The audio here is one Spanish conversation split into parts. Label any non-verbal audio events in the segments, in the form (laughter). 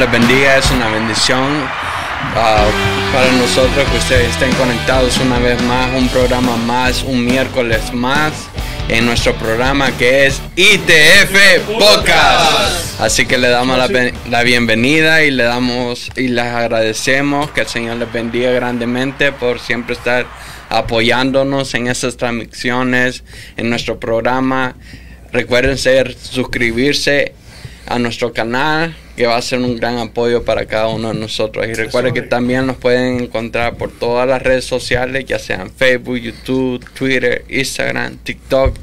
Les bendiga. Es una bendición ah, para nosotros que ustedes estén conectados una vez más, un programa más, un miércoles más en nuestro programa que es ITF Podcast. Así que le damos la bienvenida y le damos y les agradecemos que el Señor les bendiga grandemente por siempre estar apoyándonos en estas transmisiones, en nuestro programa. Recuerden ser, suscribirse a nuestro canal, que va a ser un gran apoyo para cada uno de nosotros. Y recuerden que también nos pueden encontrar por todas las redes sociales, ya sean Facebook, YouTube, Twitter, Instagram, TikTok,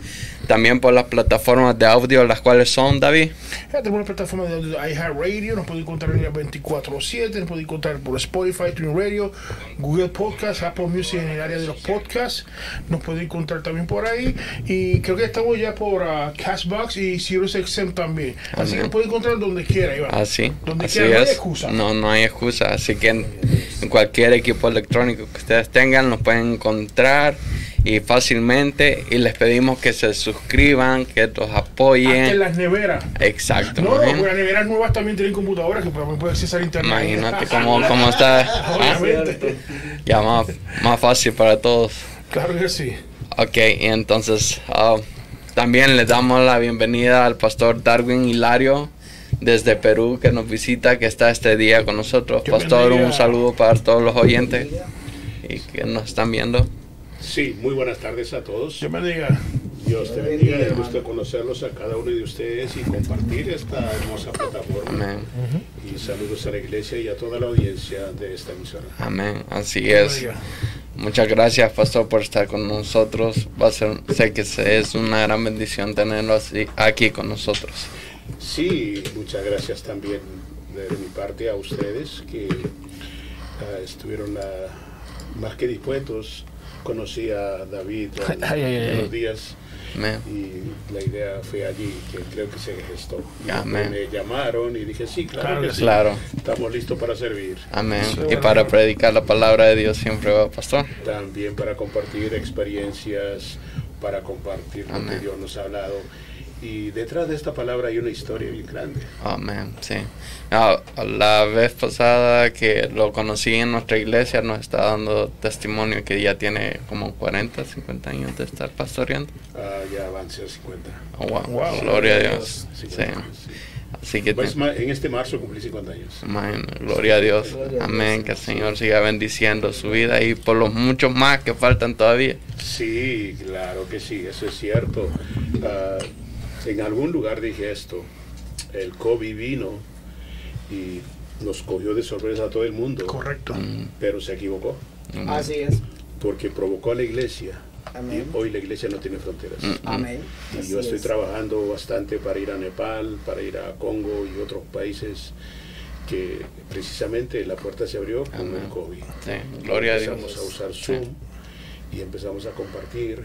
también por las plataformas de audio, las cuales son, David. Ya tenemos una plataforma de audio de iHeartRadio, nos pueden encontrar en el 24-7, nos pueden encontrar por Spotify, TuneIn Radio, Google Podcast, Apple Music en el área de los podcasts, nos pueden encontrar también por ahí y creo que estamos ya por ah, Cashbox y SiriusXM también. Así que Amén. nos pueden encontrar donde quiera, Iván. Así, Donde así quiera, no hay es. excusa. No, no hay excusa. Así que en, en cualquier equipo electrónico que ustedes tengan, nos pueden encontrar y fácilmente. Y les pedimos que se suscriban, que los Hasta en apoyen. las neveras. Exacto. No, porque las neveras nuevas también tienen computadoras que pueden acceder a internet. Imagínate cómo, cómo está. (laughs) ¿ah? Obviamente. Ya más, más fácil para todos. Claro que sí. Ok, y entonces ah, también les damos la bienvenida al pastor Darwin Hilario desde Perú que nos visita, que está este día con nosotros. Pastor, un saludo para todos los oyentes y que nos están viendo. Sí, muy buenas tardes a todos. Yo me diga. Dios te bendiga. Es gusto conocerlos a cada uno de ustedes y compartir esta hermosa plataforma. Amén. Y saludos a la iglesia y a toda la audiencia de esta emisora. Amén. Así Dios es. Muchas gracias, Pastor, por estar con nosotros. Va a ser, sé que es una gran bendición tenerlo así, aquí con nosotros. Sí, muchas gracias también de mi parte a ustedes que ah, estuvieron ah, más que dispuestos. Conocí a David (laughs) en Ay, ay, ay, unos ay. días y la idea fue allí que creo que se gestó. Amén. Me llamaron y dije, sí, claro, Claro que que sí. Claro. Estamos listos para servir. Amén. Sí, Y bueno. para predicar la palabra de Dios siempre va, Pastor. También para compartir experiencias, para compartir lo Amén. que Dios nos ha hablado. Y detrás de esta palabra hay una historia bien grande. Amén, sí. Ah, la vez pasada que lo conocí en nuestra iglesia nos está dando testimonio que ya tiene como 40, 50 años de estar pastoreando. Ah, ya avancé a 50. Oh, wow. Wow. Gloria a Dios. Sí. 50, sí. Así que Pues, en este marzo cumplí 50 años. amén. gloria a Dios. Amén. Que el Señor siga bendiciendo su vida y por los muchos más que faltan todavía. Sí, claro que sí, eso es cierto. Ah, en algún lugar dije esto, el COVID vino y nos cogió de sorpresa a todo el mundo, Correcto. Mm, pero se equivocó, amén. Así es. porque provocó a la iglesia. Amén. Y hoy la iglesia no tiene fronteras. Mm, Amén. Y Así yo estoy es. trabajando bastante para ir a Nepal, para ir a Congo y otros países que precisamente la puerta se abrió con Amén. el COVID. Sí, gloria a Dios. Empezamos a usar Sí. Zoom y empezamos a compartir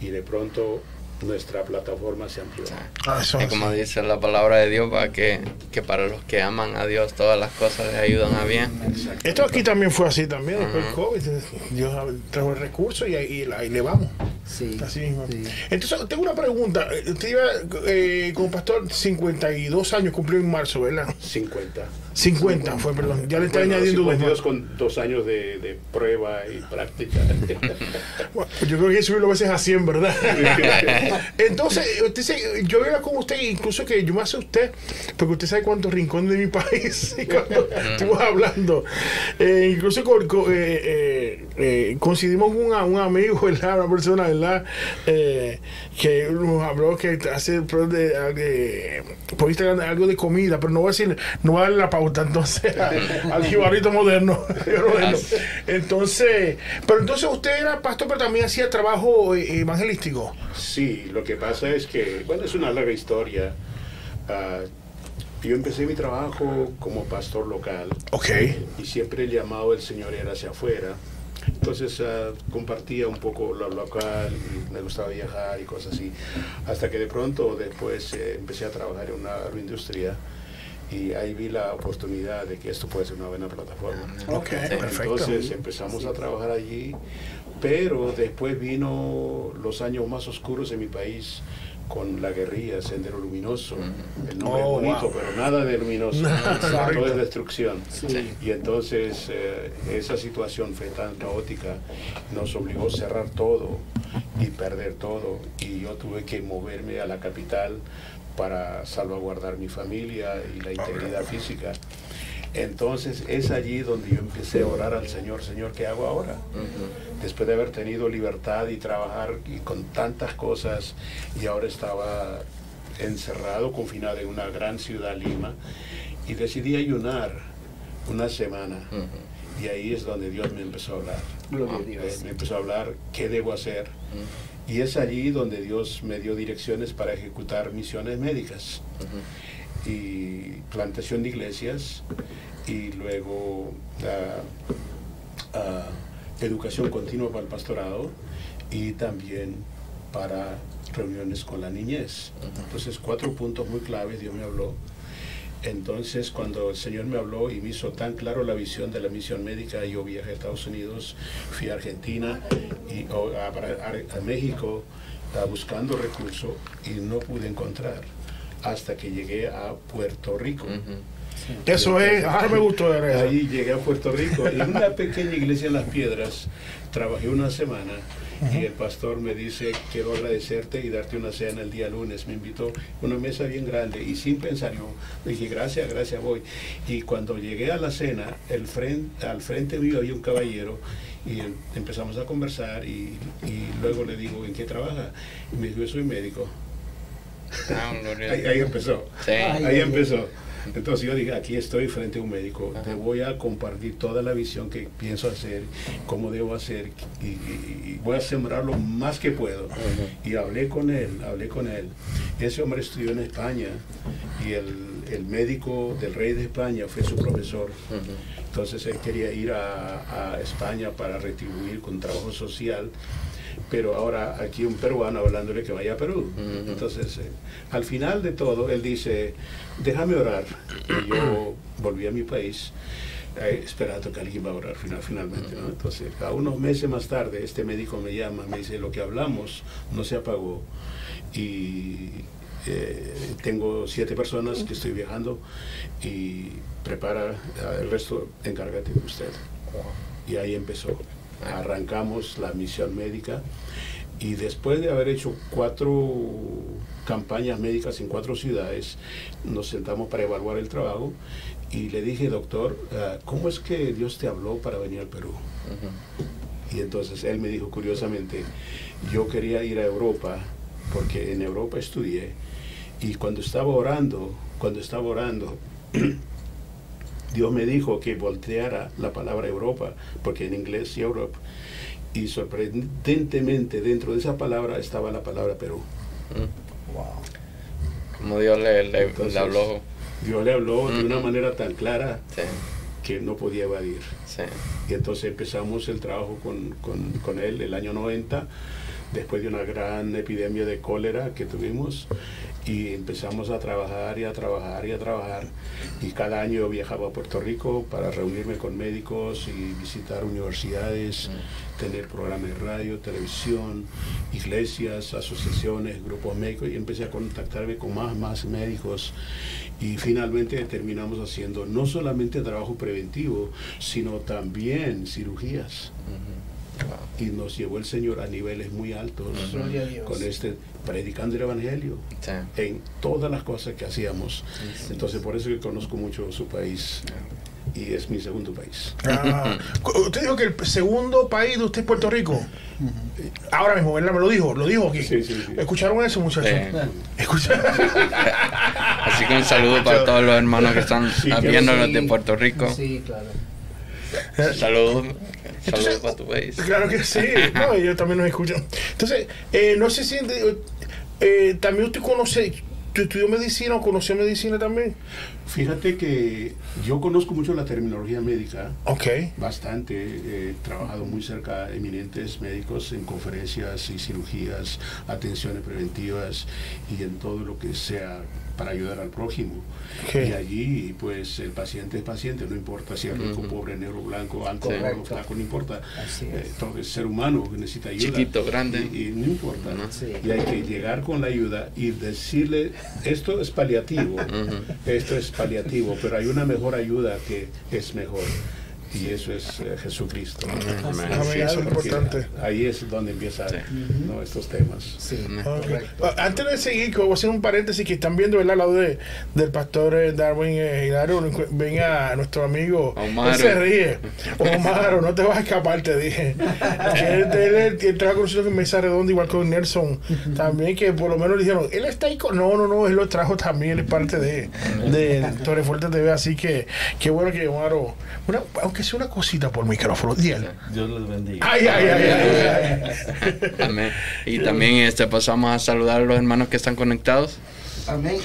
y de pronto nuestra plataforma se amplió. Ah, eso Y es como dice la palabra de Dios, va que, que para los que aman a Dios todas las cosas les ayudan a bien. Esto aquí también fue así también, después del. COVID. Dios trajo el recurso y ahí, ahí le vamos. Sí. Así mismo. sí. Entonces, tengo una pregunta. Usted iba eh, como pastor 52 años, cumplió en marzo, ¿verdad? 50. 50 fue, perdón. Ya le está Bueno, añadiendo dos 52 más. con dos años de, de prueba y práctica. (laughs) Bueno, yo creo que hay que subirlo a veces a 100, ¿verdad? (laughs) Entonces, usted se- yo veo con usted, incluso que yo me asusté, porque usted sabe cuántos rincones de mi (laughs) país, y cuando estuvimos hablando, Eh, incluso con- con- eh, eh, eh, coincidimos con una- un amigo, ¿verdad? una persona, ¿verdad? Eh, que nos habló que hace por Instagram algo de comida, pero no voy a decir, no voy a darle la pauta, entonces, (laughs) a- al jibarito moderno. (laughs) Entonces, pero entonces usted era pastor, pero también hacía trabajo eh, evangelístico. Sí, lo que pasa es que, bueno, es una larga historia. Ah, yo empecé mi trabajo como pastor local Ok. y siempre el llamado del Señor era hacia afuera. Entonces ah, compartía un poco lo local, y me gustaba viajar y cosas así. Hasta que de pronto después eh, empecé a trabajar en una agroindustria y ahí vi la oportunidad de que esto puede ser una buena plataforma. Ok, perfecto. Entonces empezamos a trabajar allí, pero después vino los años más oscuros en mi país con la guerrilla Sendero Luminoso. El nombre Oh, es bonito, wow. pero nada de luminoso. Nada, (laughs) Todo es destrucción. Sí. Y entonces eh, esa situación fue tan caótica, nos obligó a cerrar todo y perder todo. Y yo tuve que moverme a la capital para salvaguardar mi familia y la integridad física. Entonces es allí donde yo empecé a orar al Señor, Señor, ¿qué hago ahora? Después de haber tenido libertad y trabajar y con tantas cosas y ahora estaba encerrado, confinado en una gran ciudad, Lima, y decidí ayunar una semana. Y ahí es donde Dios me empezó a hablar. Gloria a Dios. Me empezó a hablar qué debo hacer. Y es allí donde Dios me dio direcciones para ejecutar misiones médicas y plantación de iglesias y luego ah, educación continua para el pastorado y también para reuniones con la niñez. Entonces, cuatro puntos muy claves Dios me habló. Entonces, cuando el Señor me habló y me hizo tan claro la visión de la misión médica, yo viajé a Estados Unidos, fui a Argentina y o, a, a- a México buscando recursos y no pude encontrar hasta que llegué a Puerto Rico. Eso es, ahora me gustó de eso. Ahí llegué a Puerto Rico, en una pequeña iglesia en Las Piedras, trabajé una semana y el pastor me dice, quiero agradecerte y darte una cena el día lunes. Me invitó a una mesa bien grande y sin pensar yo le dije, gracias, gracias, voy. Y cuando llegué a la cena, el frente, al frente mío había un caballero y em- empezamos a conversar y, y luego le digo, ¿en qué trabaja? Y me dijo, yo soy médico. Ah, Ahí, empezó. Sí. Ahí empezó. Entonces yo dije, aquí estoy frente a un médico, te voy a compartir toda la visión que pienso hacer, cómo debo hacer, y, y- y voy a sembrar lo más que puedo. Y hablé con él, hablé con él. Ese hombre estudió en España y el, el médico del rey de España fue su profesor. Entonces él quería ir a, a España para retribuir con trabajo social, pero ahora aquí un peruano hablándole que vaya a Perú. Entonces, eh, al final de todo, él dice, déjame orar. Y yo (clears throat) volví a mi país. eh, esperando que alguien va a orar final, finalmente. ¿no? Entonces, a unos meses más tarde, este médico me llama, me dice, lo que hablamos no se apagó. Y eh, tengo siete personas que estoy viajando y prepara el resto, encárgate de usted. Y ahí empezó. Arrancamos la misión médica y después de haber hecho cuatro campañas médicas en cuatro ciudades, nos sentamos para evaluar el trabajo y le dije, doctor, ah, ¿cómo es que Dios te habló para venir al Perú? Y entonces él me dijo curiosamente, yo quería ir a Europa porque en Europa estudié y cuando estaba orando, cuando estaba orando, (clears throat) Dios me dijo que volteara la palabra Europa, porque en inglés Europe, y sorprendentemente dentro de esa palabra estaba la palabra Perú. Como Dios le, le, le Entonces, habló. Dios le habló de una Ujú. manera tan clara Sí, que no podía evadir. sí. Y entonces empezamos el trabajo con, con- con él el año 90, después de una gran epidemia de cólera que tuvimos, y empezamos a trabajar y a trabajar y a trabajar. Y cada año viajaba a Puerto Rico para reunirme con médicos y visitar universidades, tener programas de radio, televisión, iglesias, asociaciones, grupos médicos, y empecé a contactarme con más, más médicos. Y finalmente terminamos haciendo no solamente trabajo preventivo, sino también cirugías. Y nos llevó el Señor a niveles muy altos con este predicando el Evangelio Sí. en todas las cosas que hacíamos. Entonces por eso que conozco mucho su país y es mi segundo país. Ah, (laughs) usted dijo que el segundo país de usted es Puerto Rico. Ahora mismo, ¿verdad? Me lo dijo, lo dijo aquí. Sí, sí, sí. ¿Escucharon eso, muchachos? (laughs) (laughs) Así que un saludo para todos los hermanos que están viéndonos Sí. de Puerto Rico. Sí, claro. Saludos. Entonces, Saludos para tu país. Claro que sí, (laughs) no, ellos también nos escuchan. Entonces, eh, no se siente. eh, también usted conoce, ¿tú estudió medicina o conoció medicina también? Fíjate que yo conozco mucho la terminología médica, Ok. bastante. He trabajado muy cerca de eminentes médicos en conferencias y cirugías, atenciones preventivas y en todo lo que sea para ayudar al prójimo. ¿Qué? Y allí, pues, el paciente es paciente, no importa si es rico, pobre, negro, blanco, alto, Sí. gordo, flaco, no importa. Eh, es. todo es ser humano que necesita ayuda. Chiquito, grande. Y, y no importa. Sí. Y hay que llegar con la ayuda y decirle, esto es paliativo, esto es paliativo, pero hay una mejor ayuda que es mejor. Y eso es eh, Jesucristo. Amén. Amén, eso importante. Ahí es donde empiezan Sí. ¿no? estos temas. Sí. Ok. Correcto. Ah, Antes de seguir, voy a hacer un paréntesis que están viendo ¿verdad? al lado de, del pastor eh, Darwin eh, Hilario. Ven a nuestro amigo. Omaro. Él se ríe. Omaro, no te vas a escapar, te dije. Él, él, él, él trabaja con nosotros en Mesa Redonda, igual con Nelson. También que por lo menos le dijeron, él está ahí con. No, no, no, él lo trajo también, él es parte de, de Torre Fuerte TV. Así que qué bueno que Omaro. Una, aunque sea una cosita por micrófono. Dios les bendiga. Ay, ay, ay, ay, ay. Amén. Y también este pasamos a saludar a los hermanos que están conectados. Amén.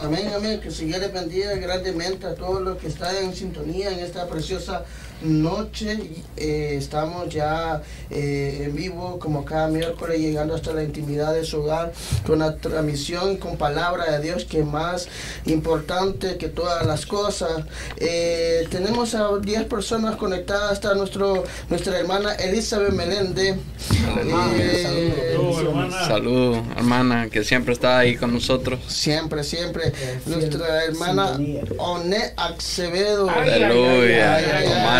Amén, amén. Que el Señor les bendiga grandemente a todos los que están en sintonía en esta preciosa noche. Eh, estamos ya eh, en vivo como cada miércoles llegando hasta la intimidad de su hogar con la transmisión con palabra de Dios que es más importante que todas las cosas. Eh, tenemos a 10 personas conectadas. Está nuestro, nuestra hermana Elizabeth Meléndez. Eh, Salud, hermana, que siempre está ahí con nosotros. Siempre, siempre. Nuestra hermana. Onet Acevedo. Ay, ay, Aleluya.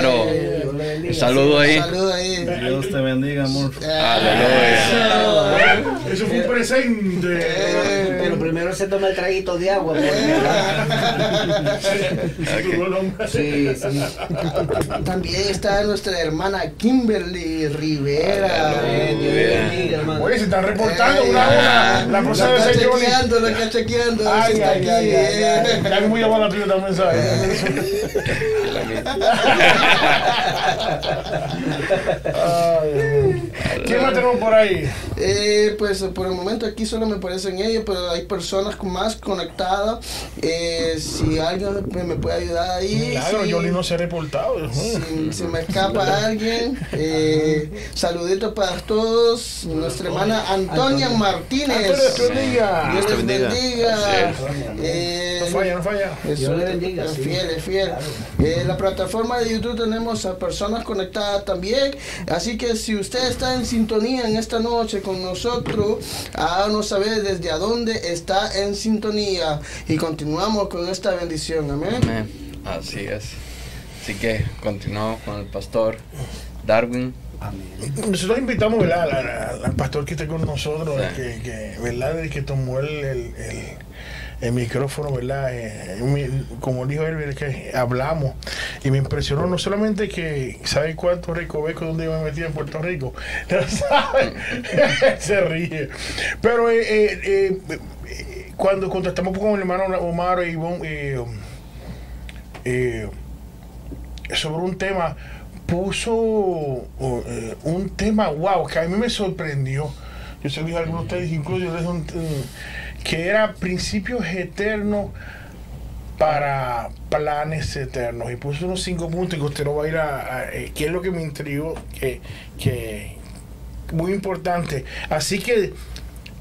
Ay, le bendiga. Saludo ahí. Saludos ahí. Dios te bendiga, amor. Aleluya. Eso fue un presente. Eh, Pero primero se toma el traguito de agua. porque- Sí, sí. También está nuestra hermana Kimberly Rivera. Aleluya. Dios le bendiga, hermano. Oye, se están reportando Eh, una a una. La próxima vez está Johnny. chequeando, lo está chequeando. Ay, está ay, ay, ay, eh. ay. Ya que voy a llamar a tuya también, ¿sabes? (laughs) (laughs) ¿Quién más tenemos por ahí? Eh, pues por el momento aquí solo me parecen ellos, pero hay personas más conectadas. Eh, si alguien me, me puede ayudar ahí. Claro, si- Johnny no se ha reportado. Si, si me escapa alguien, eh, saluditos para todos. Nuestra hermana Antonia Antonia. Martínez. Dios te bendiga. Dios te les bendiga. Eh, No falla, no falla. Dios es, bendiga, es sí. fiel, es fiel. Claro. Eh, la plataforma de YouTube tenemos a personas conectadas también. Así que si usted está en sintonía en esta noche con nosotros, háganos saber desde a dónde está en sintonía. Y continuamos con esta bendición. Amén. Amén. Así es. Así que continuamos con el pastor Darwin. Amén. Nosotros invitamos ¿verdad? al- al, al pastor que está con nosotros, Sí. el que, que, ¿verdad? El que tomó el, el, el- el micrófono, ¿verdad? Eh, como dijo él, que hablamos. Y me impresionó no solamente que, ¿sabe cuánto recoveco donde yo me metí en Puerto Rico? (laughs) (laughs) Se ríe. Pero eh, eh, eh, cuando contactamos con el hermano Omar y Ivonne, sobre un tema, puso oh, un tema, wow, que a mí me sorprendió. Yo se lo dije a algunos de ustedes, incluso les que era principios eternos para planes eternos. Y puso unos cinco puntos que usted no va a ir a, a- eh, que es lo que me intrigó, que, que muy importante. Así que,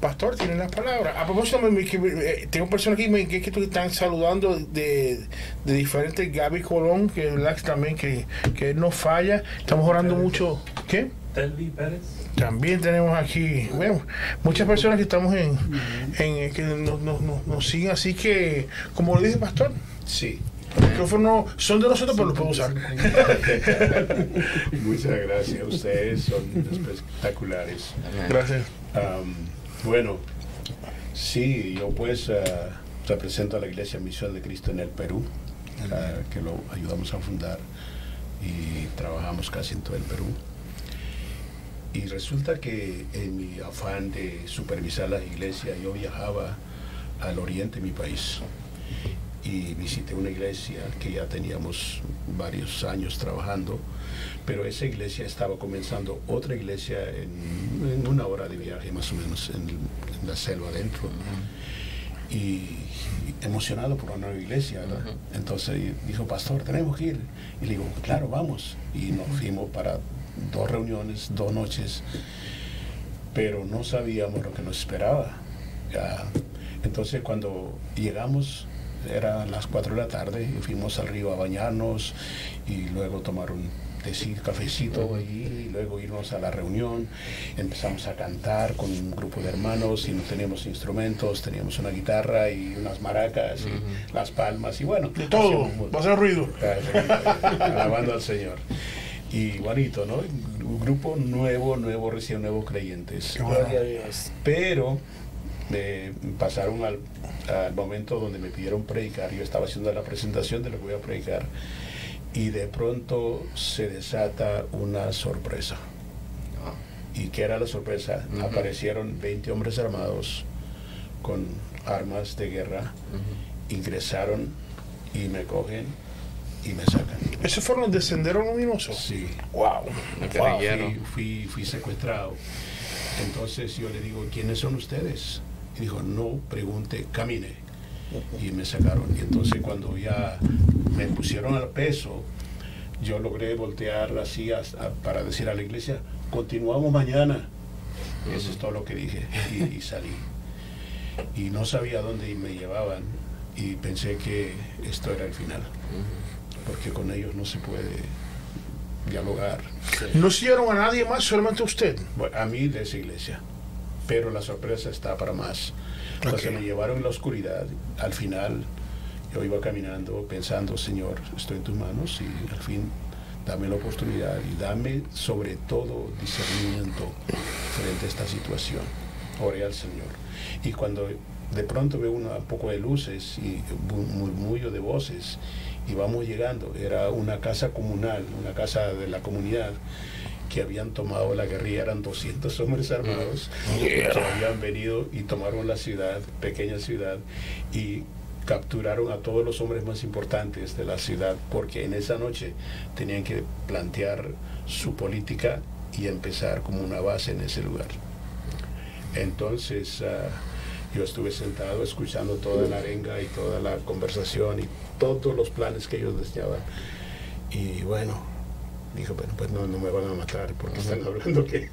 Pastor, tiene las palabras. A propósito, me- me- eh, tengo personas aquí me- que, que están saludando de, de diferentes. Gaby Colón, que que también que, que no falla. Estamos orando mucho. ¿Qué? Telvi Pérez. También tenemos aquí, bueno, muchas personas que estamos en, en eh, que nos, nos- nos- siguen. Así que, como le dije, Pastor, Sí. los micrófonos son de nosotros, pero los puedo usar. (laughs) Muchas gracias. Ustedes son espectaculares. Gracias. Am, bueno, sí, yo pues ah, represento a la Iglesia Misión de Cristo en el Perú, ah, que lo ayudamos a fundar y trabajamos casi en todo el Perú. Y resulta que en mi afán de supervisar la iglesia, yo viajaba al oriente de mi país y visité una iglesia que ya teníamos varios años trabajando, pero esa iglesia estaba comenzando otra iglesia en, en una hora de viaje más o menos en, en la selva adentro. Y, y emocionado por una nueva iglesia. Entonces dijo, pastor, tenemos que ir. Y le digo, claro, vamos. Y nos fuimos para dos reuniones, dos noches, pero no sabíamos lo que nos esperaba. Ya, Entonces cuando llegamos, eran las 4 de la tarde, y fuimos al río a bañarnos y luego tomar un tecito, cafecito allí, y luego irnos a la reunión. Empezamos a cantar con un grupo de hermanos y no teníamos instrumentos, teníamos una guitarra y unas maracas y las palmas y bueno. De todo, va a hacer ruido. alabando al Señor. Y bonito, ¿no? Un grupo nuevo, nuevo, recién nuevos creyentes. Gloria a Dios. Pero eh, pasaron al, al momento donde me pidieron predicar. Yo estaba haciendo la presentación de lo que voy a predicar. Y de pronto se desata una sorpresa. ¿Y qué era la sorpresa? Aparecieron 20 hombres armados con armas de guerra, ingresaron y me cogen y me sacan. ¿Esos fueron los de Sendero Luminoso? Sí. Wow. Wow, fui, fui, fui secuestrado. Entonces yo le digo, ¿quiénes son ustedes? Y dijo, no, pregunte, camine. Y me sacaron. Y entonces cuando ya me pusieron al peso, yo logré voltear así hasta- para decir a la iglesia, continuamos mañana. Eso es todo lo que dije. Y, y salí. Y no sabía dónde me llevaban. Y pensé que esto era el final. Porque con ellos no se puede dialogar. ¿No siguieron a nadie más, solamente a usted? Bueno, a mí de esa iglesia. Pero la sorpresa está para más. Entonces Ok. me llevaron en la oscuridad. Al final yo iba caminando pensando, Señor, estoy en tus manos y al fin dame la oportunidad y dame sobre todo discernimiento frente a esta situación. Oré al Señor. Y cuando de pronto veo una- un poco de luces y un murmullo de voces y vamos llegando, era una casa comunal, una casa de la comunidad que habían tomado la guerrilla, eran 200 hombres armados que habían venido y tomaron la ciudad, pequeña ciudad, y capturaron a todos los hombres más importantes de la ciudad, porque en esa noche tenían que plantear su política y empezar como una base en ese lugar. Entonces ah, yo estuve sentado escuchando toda la arenga y toda la conversación y todos los planes que ellos deseaban. Y bueno, dijo, bueno, pues no, no me van a matar porque están (laughs) hablando que,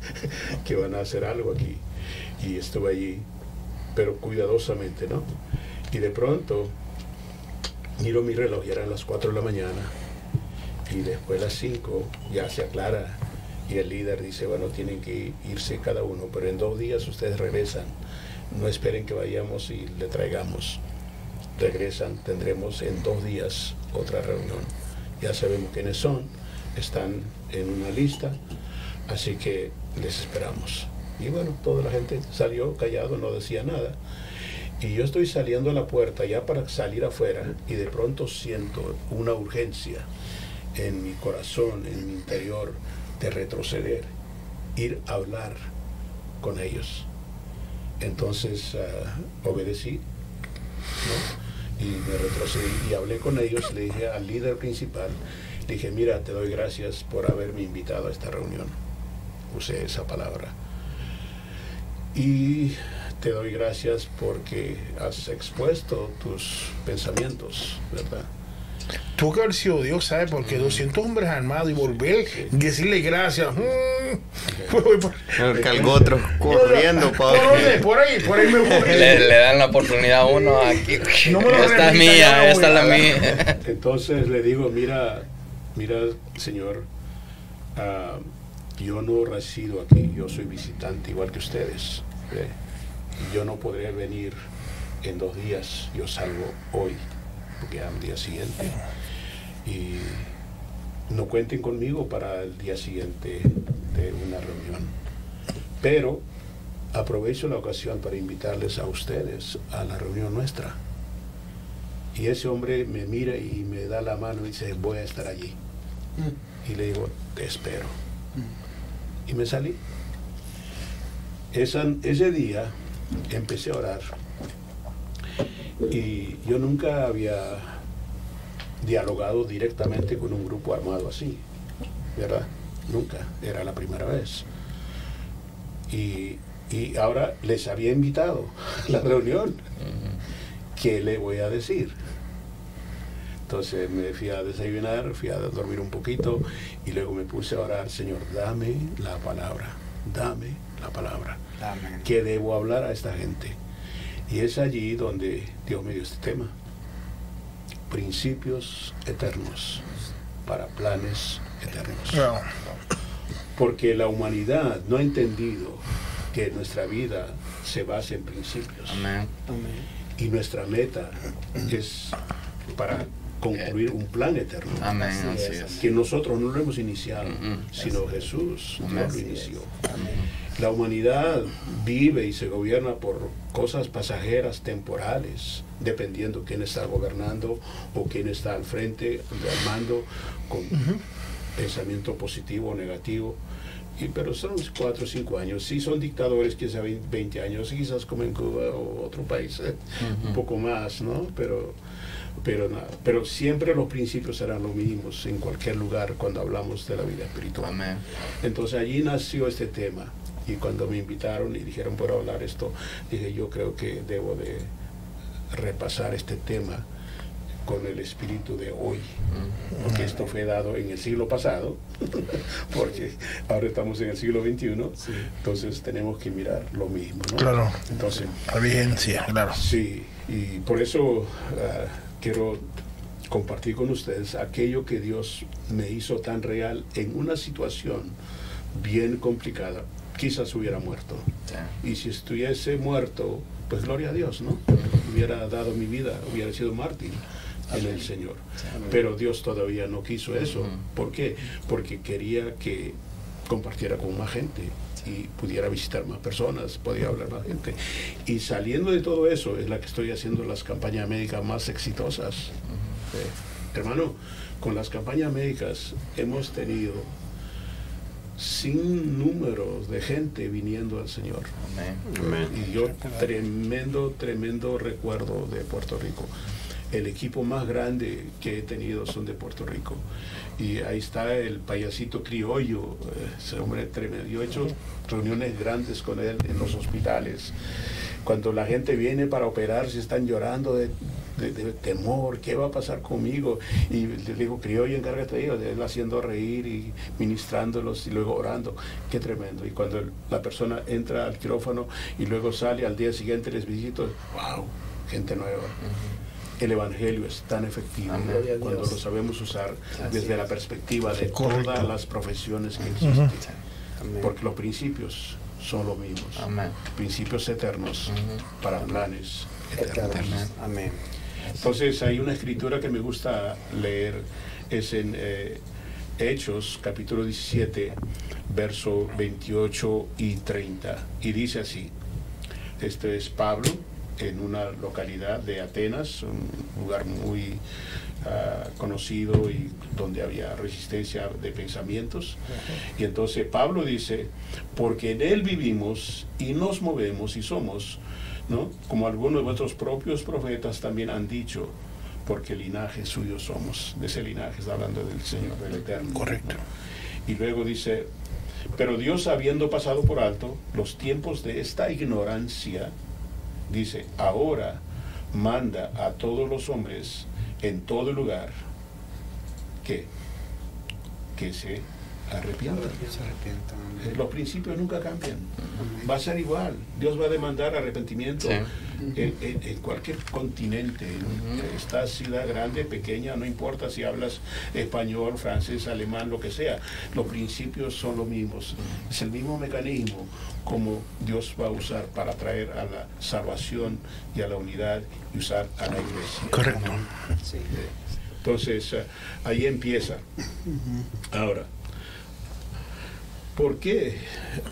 que van a hacer algo aquí. Y estuve allí, pero cuidadosamente, ¿no? Y de pronto miro mi reloj, ya eran las 4 de la mañana, y después las 5 ya se aclara, y el líder dice, bueno, tienen que irse cada uno, pero en dos días ustedes regresan, no esperen que vayamos y le traigamos. Regresan, tendremos en dos días otra reunión. Ya sabemos quiénes son, están en una lista, así que les esperamos. Y bueno, toda la gente salió callado, no decía nada. Y yo estoy saliendo a la puerta ya para salir afuera y de pronto siento una urgencia en mi corazón, en mi interior, de retroceder, ir a hablar con ellos. Entonces ah, obedecí y me retrocedí y hablé con ellos, le dije al líder principal, le dije, mira, te doy gracias por haberme invitado a esta reunión. Usé esa palabra. Y te doy gracias porque has expuesto tus pensamientos, ¿verdad? Tuvo que haber sido Dios, ¿sabes? Porque 200 hombres armados y volver y decirle gracias. mm, (laughs) El calgotro corriendo, ¿Por dónde? padre. Por ahí, por ahí me voy. (laughs) Le, le dan la oportunidad a uno aquí. No me lo esta es mía, esta es la mía. (laughs) Entonces le digo, mira, mira, señor, ah, yo no resido aquí, yo soy visitante igual que ustedes. ¿ve? Yo no podré venir en dos días, yo salgo hoy, al día siguiente. Y no cuenten conmigo para el día siguiente de una reunión. Pero aprovecho la ocasión para invitarles a ustedes a la reunión nuestra. Y ese hombre me mira y me da la mano y dice, voy a estar allí. Y le digo, te espero. Y me salí. Esa- ese día empecé a orar. Y yo nunca había dialogado directamente con un grupo armado así, ¿verdad? Nunca, era la primera vez. Y, y ahora les había invitado a la reunión. ¿Qué le voy a decir? Entonces me fui a desayunar, fui a dormir un poquito y luego me puse a orar, Señor, dame la palabra, dame la palabra. Amén. ¿Qué debo hablar a esta gente? Y es allí donde Dios me dio este tema. Principios eternos para planes eternos. Porque la humanidad no ha entendido que nuestra vida se basa en principios. Amén. Y nuestra meta es para concluir un plan eterno. Amén. Así es. Que nosotros no lo hemos iniciado, sino Jesús Amén. Dios lo inició. La humanidad vive y se gobierna por cosas pasajeras, temporales, dependiendo quién está gobernando o quién está al frente, al mando, con pensamiento positivo o negativo. Y, pero son cuatro o cinco años. Si son dictadores, quizás 20 años, quizás como en Cuba o otro país, eh, un poco más, ¿no? Pero, pero, nada, pero siempre los principios serán los mismos en cualquier lugar cuando hablamos de la vida espiritual. Amén. Entonces allí nació este tema. Y cuando me invitaron y dijeron por hablar esto, dije yo creo que debo de repasar este tema con el espíritu de hoy. Porque esto fue dado en el siglo pasado, (laughs) porque ahora estamos en el siglo XXI, entonces tenemos que mirar lo mismo. ¿no? Claro. Entonces, La vigencia, claro. Sí, y por eso ah, quiero compartir con ustedes aquello que Dios me hizo tan real en una situación bien complicada. Quizás hubiera muerto. Y si estuviese muerto, pues gloria a Dios, ¿no? Hubiera dado mi vida, hubiera sido mártir en el Señor. Pero Dios todavía no quiso eso. ¿Por qué? Porque quería que compartiera con más gente y pudiera visitar más personas, podía hablar más gente. Y saliendo de todo eso es la que estoy haciendo las campañas médicas más exitosas. Eh, hermano, con las campañas médicas hemos tenido sin números de gente viniendo al Señor. Amén. Y yo tremendo, tremendo recuerdo de Puerto Rico. El equipo más grande que he tenido son de Puerto Rico. Y ahí está el payasito criollo, eh, ese hombre tremendo. Yo he hecho reuniones grandes con él en los hospitales. Cuando la gente viene para operarse, están llorando de, de- de temor, ¿qué va a pasar conmigo? Y le digo, criollo, encárgate de ellos, de él haciendo reír y ministrándolos y luego orando. Qué tremendo. Y cuando la persona entra al quirófano y luego sale al día siguiente, les visito, wow, gente nueva. El Evangelio es tan efectivo Amén. Cuando lo sabemos usar Así desde la perspectiva de Correcto. todas las profesiones que existen. Porque los principios son los mismos. Amén. Principios eternos para planes eternos. Eternos. Amén. Entonces hay una escritura que me gusta leer, es en eh, Hechos capítulo 17, verso 28 y 30. Y dice así, este es Pablo en una localidad de Atenas, un lugar muy ah, conocido y donde había resistencia de pensamientos. Y entonces Pablo dice, porque en él vivimos y nos movemos y somos, ¿no? Como algunos de vuestros propios profetas también han dicho, porque linaje suyo somos. De ese linaje está hablando del Señor, del Eterno. Correcto. Y luego dice, pero Dios habiendo pasado por alto los tiempos de esta ignorancia, dice, ahora manda a todos los hombres en todo lugar que, que se arrepientan. Los principios nunca cambian. Va a ser igual. Dios va a demandar arrepentimiento Sí. en, en- en cualquier continente. En Esta ciudad grande, pequeña, no importa si hablas español, francés, alemán, lo que sea. Los principios son los mismos. Es el mismo mecanismo como Dios va a usar para traer a la salvación y a la unidad y usar a la iglesia. Correcto. Sí. Entonces, ahí empieza. Ahora, ¿por qué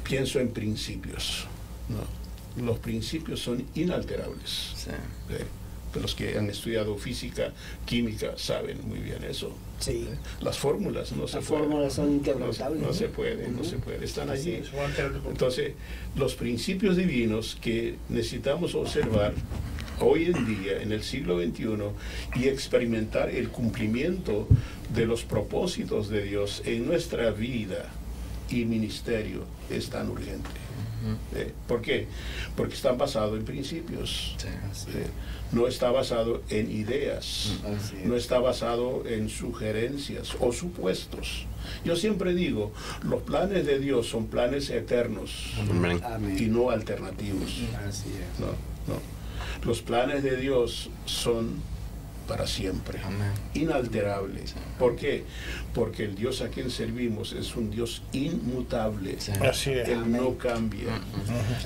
pienso en principios? No, los principios son inalterables. Sí. Eh, Los que han estudiado física, química, saben muy bien eso. Sí. Las fórmulas no se Las pueden. fórmulas son No, inquebrantables. no ¿no? se puede, no Ujú. se puede. Están allí. Entonces, los principios divinos que necesitamos observar hoy en día, en el siglo XXI, y experimentar el cumplimiento de los propósitos de Dios en nuestra vida y ministerio es tan urgente. Eh, ¿Por qué? Porque están basados en principios. Sí. Eh, no está basado en ideas, es. no está basado en sugerencias o supuestos. Yo siempre digo, los planes de Dios son planes eternos Amén. y no alternativos. Así es. No, no. Los planes de Dios son para siempre, Amén. inalterables. ¿Por qué? Porque el Dios a quien servimos es un Dios inmutable. Sí. Así es. Él no cambia.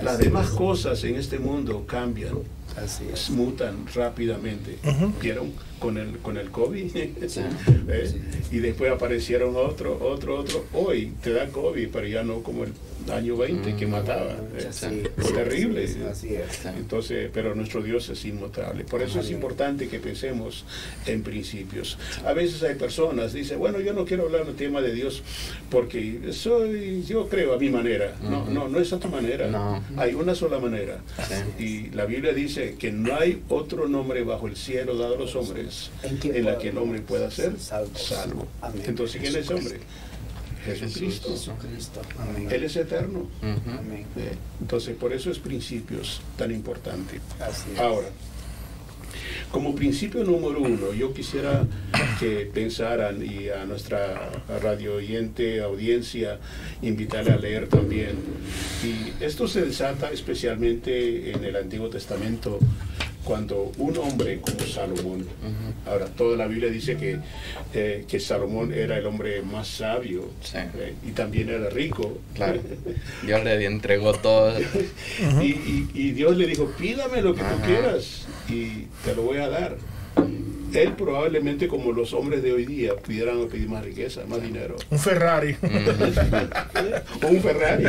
Las demás cosas en este mundo cambian, Así es. mutan rápidamente. ¿Vieron? Con el, con el COVID. (laughs) Sí. ¿Eh? Y después aparecieron otro, otro, otro. Hoy te da COVID, pero ya no como el año 20 que Mm. mataba. Sí, Es terrible. Así es. Sí. Entonces, pero nuestro Dios es inmutable. Por eso es importante que pensemos en principios. A veces hay personas dicen, bueno, yo no quiero hablar del tema de Dios porque soy, yo creo a mi manera. No, no, no es a tu manera. No. Hay una sola manera. Y la Biblia dice que no hay otro nombre bajo el cielo dado a los hombres En que la que el hombre pueda ser Salvo. Entonces, ¿quién es hombre? Jesucristo. Jesucristo. Amén. Él es eterno. Amén. Eh, Entonces, por eso es principios tan importante. Así es. Ahora, como principio número uno, yo quisiera que pensaran y a nuestra radio oyente, audiencia, invitarle a leer también. Y esto se desata especialmente en el Antiguo Testamento cuando un hombre como Salomón, ahora toda la Biblia dice que, eh, que Salomón era el hombre más sabio Sí. eh, y también era rico. Claro. (laughs) Dios le entregó todo. (laughs) y, y- y Dios le dijo, pídame lo que tú quieras y te lo voy a dar. Él probablemente como los hombres de hoy día pudieran pedir más riqueza, más dinero. Un Ferrari. (laughs) o un Ferrari.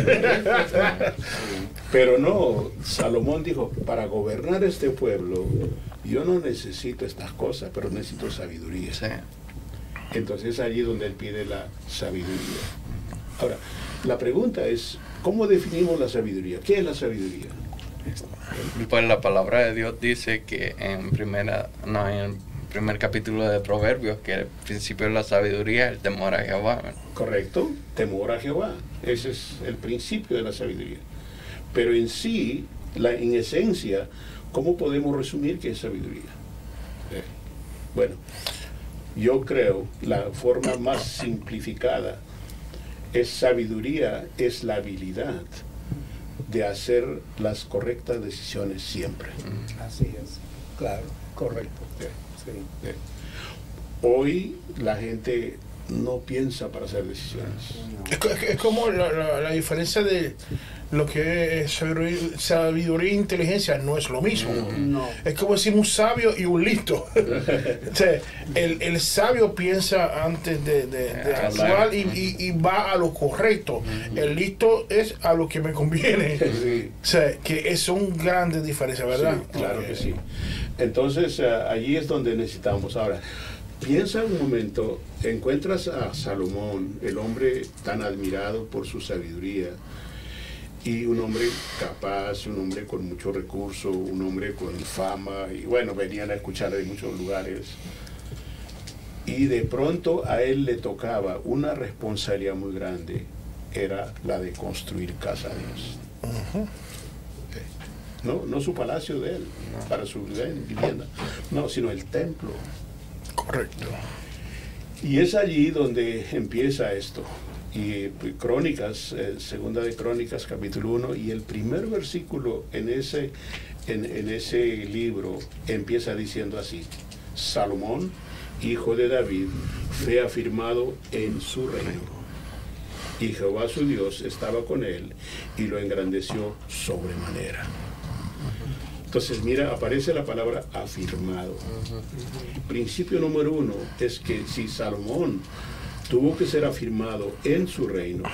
Pero no, Salomón dijo, para gobernar este pueblo, yo no necesito estas cosas, pero necesito sabiduría. Sí. Entonces es allí donde él pide la sabiduría. Ahora, la pregunta es, ¿cómo definimos la sabiduría? ¿Qué es la sabiduría? Pues la palabra de Dios dice que en primera, no, en primer capítulo de Proverbios que el principio de la sabiduría es el temor a Jehová. ¿Correcto? Temor a Jehová. Ese es el principio de la sabiduría. Pero en sí, la, en esencia, ¿cómo podemos resumir qué es sabiduría? Eh, bueno, yo creo la forma más simplificada es sabiduría, es la habilidad de hacer las correctas decisiones siempre. Así es. Claro. Correcto. Hoy la gente no piensa para hacer decisiones. Es, co- es como la diferencia de lo que es sabiduría, sabiduría e inteligencia, no es lo mismo. No. Es como decir un sabio y un listo. (laughs) O sea, el, el sabio piensa antes de, de- de Ah, actuar y, y- y va a lo correcto. El listo es a lo que me conviene. (laughs) Sí. O sea, que es son grandes diferencias, ¿verdad? Sí, claro que sí. Entonces, eh, allí es donde necesitamos. Ahora, piensa un momento, encuentras a Salomón, el hombre tan admirado por su sabiduría, y un hombre capaz, un hombre con mucho recurso, un hombre con fama, y bueno, venían a escuchar de muchos lugares. Y de pronto a él le tocaba una responsabilidad muy grande, era la de construir casa a Dios. No, no su palacio de él, para su vivienda, no, sino el templo. Correcto. Y es allí donde empieza esto. Y pues, Crónicas, eh, segunda de Crónicas, capítulo 1, y el primer versículo en ese, en, en ese libro empieza diciendo así, Salomón, hijo de David, fue afirmado en su reino. Y Jehová su Dios estaba con él y lo engrandeció sobremanera. Entonces, mira, aparece la palabra afirmado. Principio número uno es que si Salomón tuvo que ser afirmado en su reino,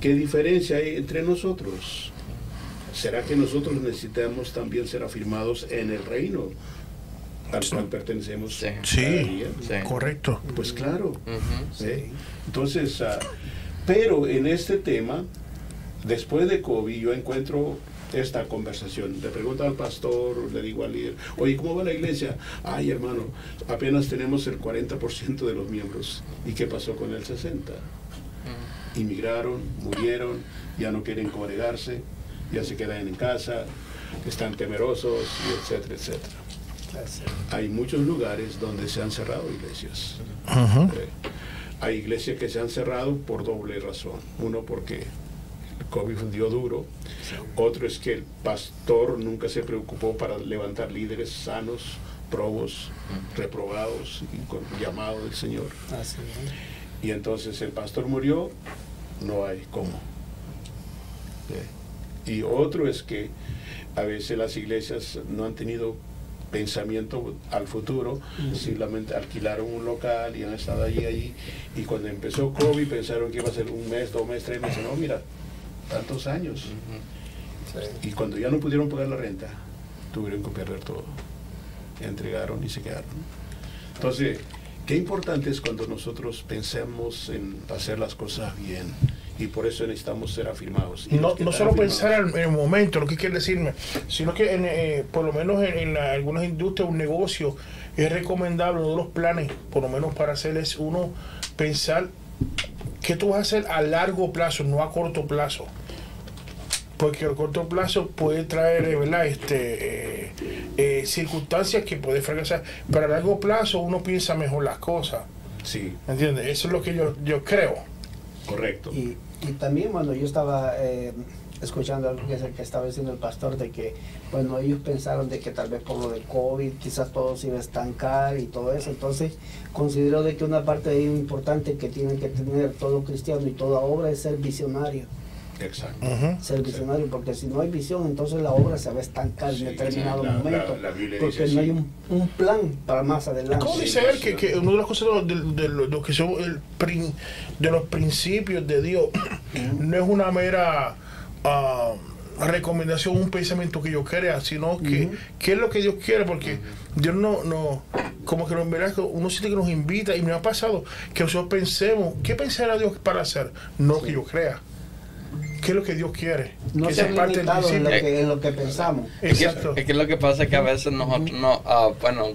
¿qué diferencia hay entre nosotros? ¿Será que nosotros necesitamos también ser afirmados en el reino al cual pertenecemos? Sí. Sí. Correcto. Pues claro. ¿eh? Entonces, ah, pero en este tema, después de COVID, yo encuentro esta conversación. Le pregunto al pastor, le digo al líder, oye, ¿cómo va la iglesia? Ay, hermano, apenas tenemos el 40% de los miembros. ¿Y qué pasó con el 60%? Inmigraron, murieron, ya no quieren congregarse, ya se quedan en casa, están temerosos, y etcétera, etcétera. Hay muchos lugares donde se han cerrado iglesias. Eh, Hay iglesias que se han cerrado por doble razón. Uno, porque el COVID dio duro. Otro es que el pastor nunca se preocupó para levantar líderes sanos, probos, reprobados y con llamado del Señor. Y entonces el pastor murió, no hay cómo. Y otro es que a veces las iglesias no han tenido pensamiento al futuro, simplemente alquilaron un local y han estado allí, allí, y cuando empezó COVID pensaron que iba a ser un mes, dos meses, tres meses, no, mira, tantos años. Y cuando ya no pudieron pagar la renta, tuvieron que perder todo. Entregaron y se quedaron. Entonces, qué importante es cuando nosotros pensemos en hacer las cosas bien. Y por eso necesitamos ser afirmados. Y No, no solo afirmados- pensar en el momento, lo que quiere decirme, sino que en, eh, por lo menos en, en la- algunas industrias, un negocio, es recomendable, uno de los planes, por lo menos para hacer, es uno pensar qué tú vas a hacer a largo plazo, no a corto plazo. Porque a corto plazo puede traer, eh, ¿verdad? Este, eh, eh, circunstancias que puede fracasar. Pero a largo plazo uno piensa mejor las cosas. Sí, ¿Entiendes? Eso es lo que yo, yo creo. correcto. Y, y también cuando yo estaba eh, escuchando algo que, que estaba diciendo el pastor de que, bueno, ellos pensaron de que tal vez por lo del COVID quizás todo se iba a estancar y todo eso. Entonces, considero de que una parte importante que tiene que tener todo cristiano y toda obra es ser visionario. Exacto. Ujú. Ser visionario, porque si no hay visión, entonces la obra se va a estancar Sí, en determinado la- la- momento. la Biblia porque dice no hay un, un plan para más adelante. ¿Cómo dice él que, que una de las cosas de, de- de lo, que son el prin- de los principios de Dios no es una mera ah, recomendación, un pensamiento que yo crea, sino que qué es lo que Dios quiere, porque Dios no, no, como que en verdad que uno siente que nos invita y me ha pasado que nosotros pensemos, ¿qué pensará Dios para hacer? No lo que yo crea. ¿Qué es lo que Dios quiere? No que es parte del en lo, que, en lo que pensamos. Es que, Exacto. es que lo que pasa es que a veces nosotros no, ah, bueno,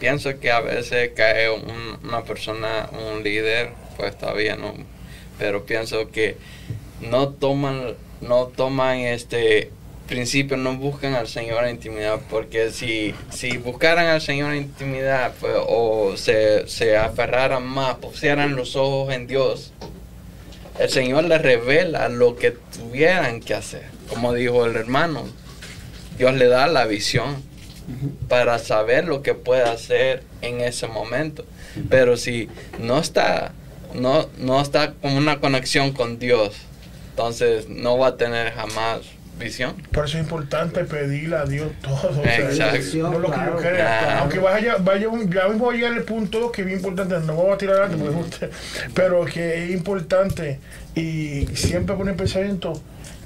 pienso que a veces cae un- una persona, un líder, pues está bien, ¿no? pero pienso que no toman, no toman este principio, no buscan al Señor en intimidad, porque si, si buscaran al Señor en intimidad, pues, o se, se aferraran más, pusieran los ojos en Dios, el Señor les revela lo que tuvieran que hacer. Como dijo el hermano, Dios le da la visión para saber lo que puede hacer en ese momento. Pero si no está, no, no está con una conexión con Dios, entonces no va a tener jamás visión. Por eso es importante pedirle a Dios todo. o sea, Exacto. No lo que yo Claro, crea. claro. Aunque vaya, vaya un- ya mismo voy a llegar al punto que es bien importante, no me voy a tirar adelante, es usted, pero que es importante y siempre poner pensamiento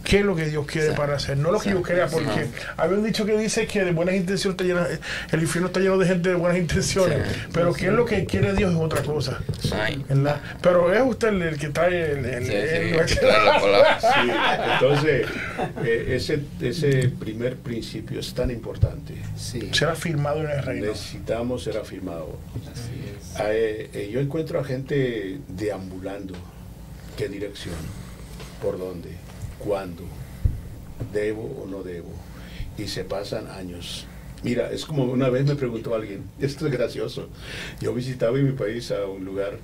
qué es lo que Dios quiere para hacer, no lo que yo crea, porque había un dicho que dice que de buenas intenciones está llena, el infierno está lleno de gente de buenas intenciones, pero qué es lo que quiere Dios es otra cosa. Pero es usted el, el que trae el, el- Sí, el- sí, trae la palabra. Sí, entonces, eh, ese, ese primer principio es tan importante. Sí, será firmado en el reino. Necesitamos ser afirmados. así es. Eh, eh, yo encuentro a gente deambulando. ¿Qué dirección? ¿Por dónde? ¿Cuándo? ¿Debo o no debo? Y se pasan años. Mira, es como una vez me preguntó alguien, esto es gracioso. Yo visitaba en mi país a un lugar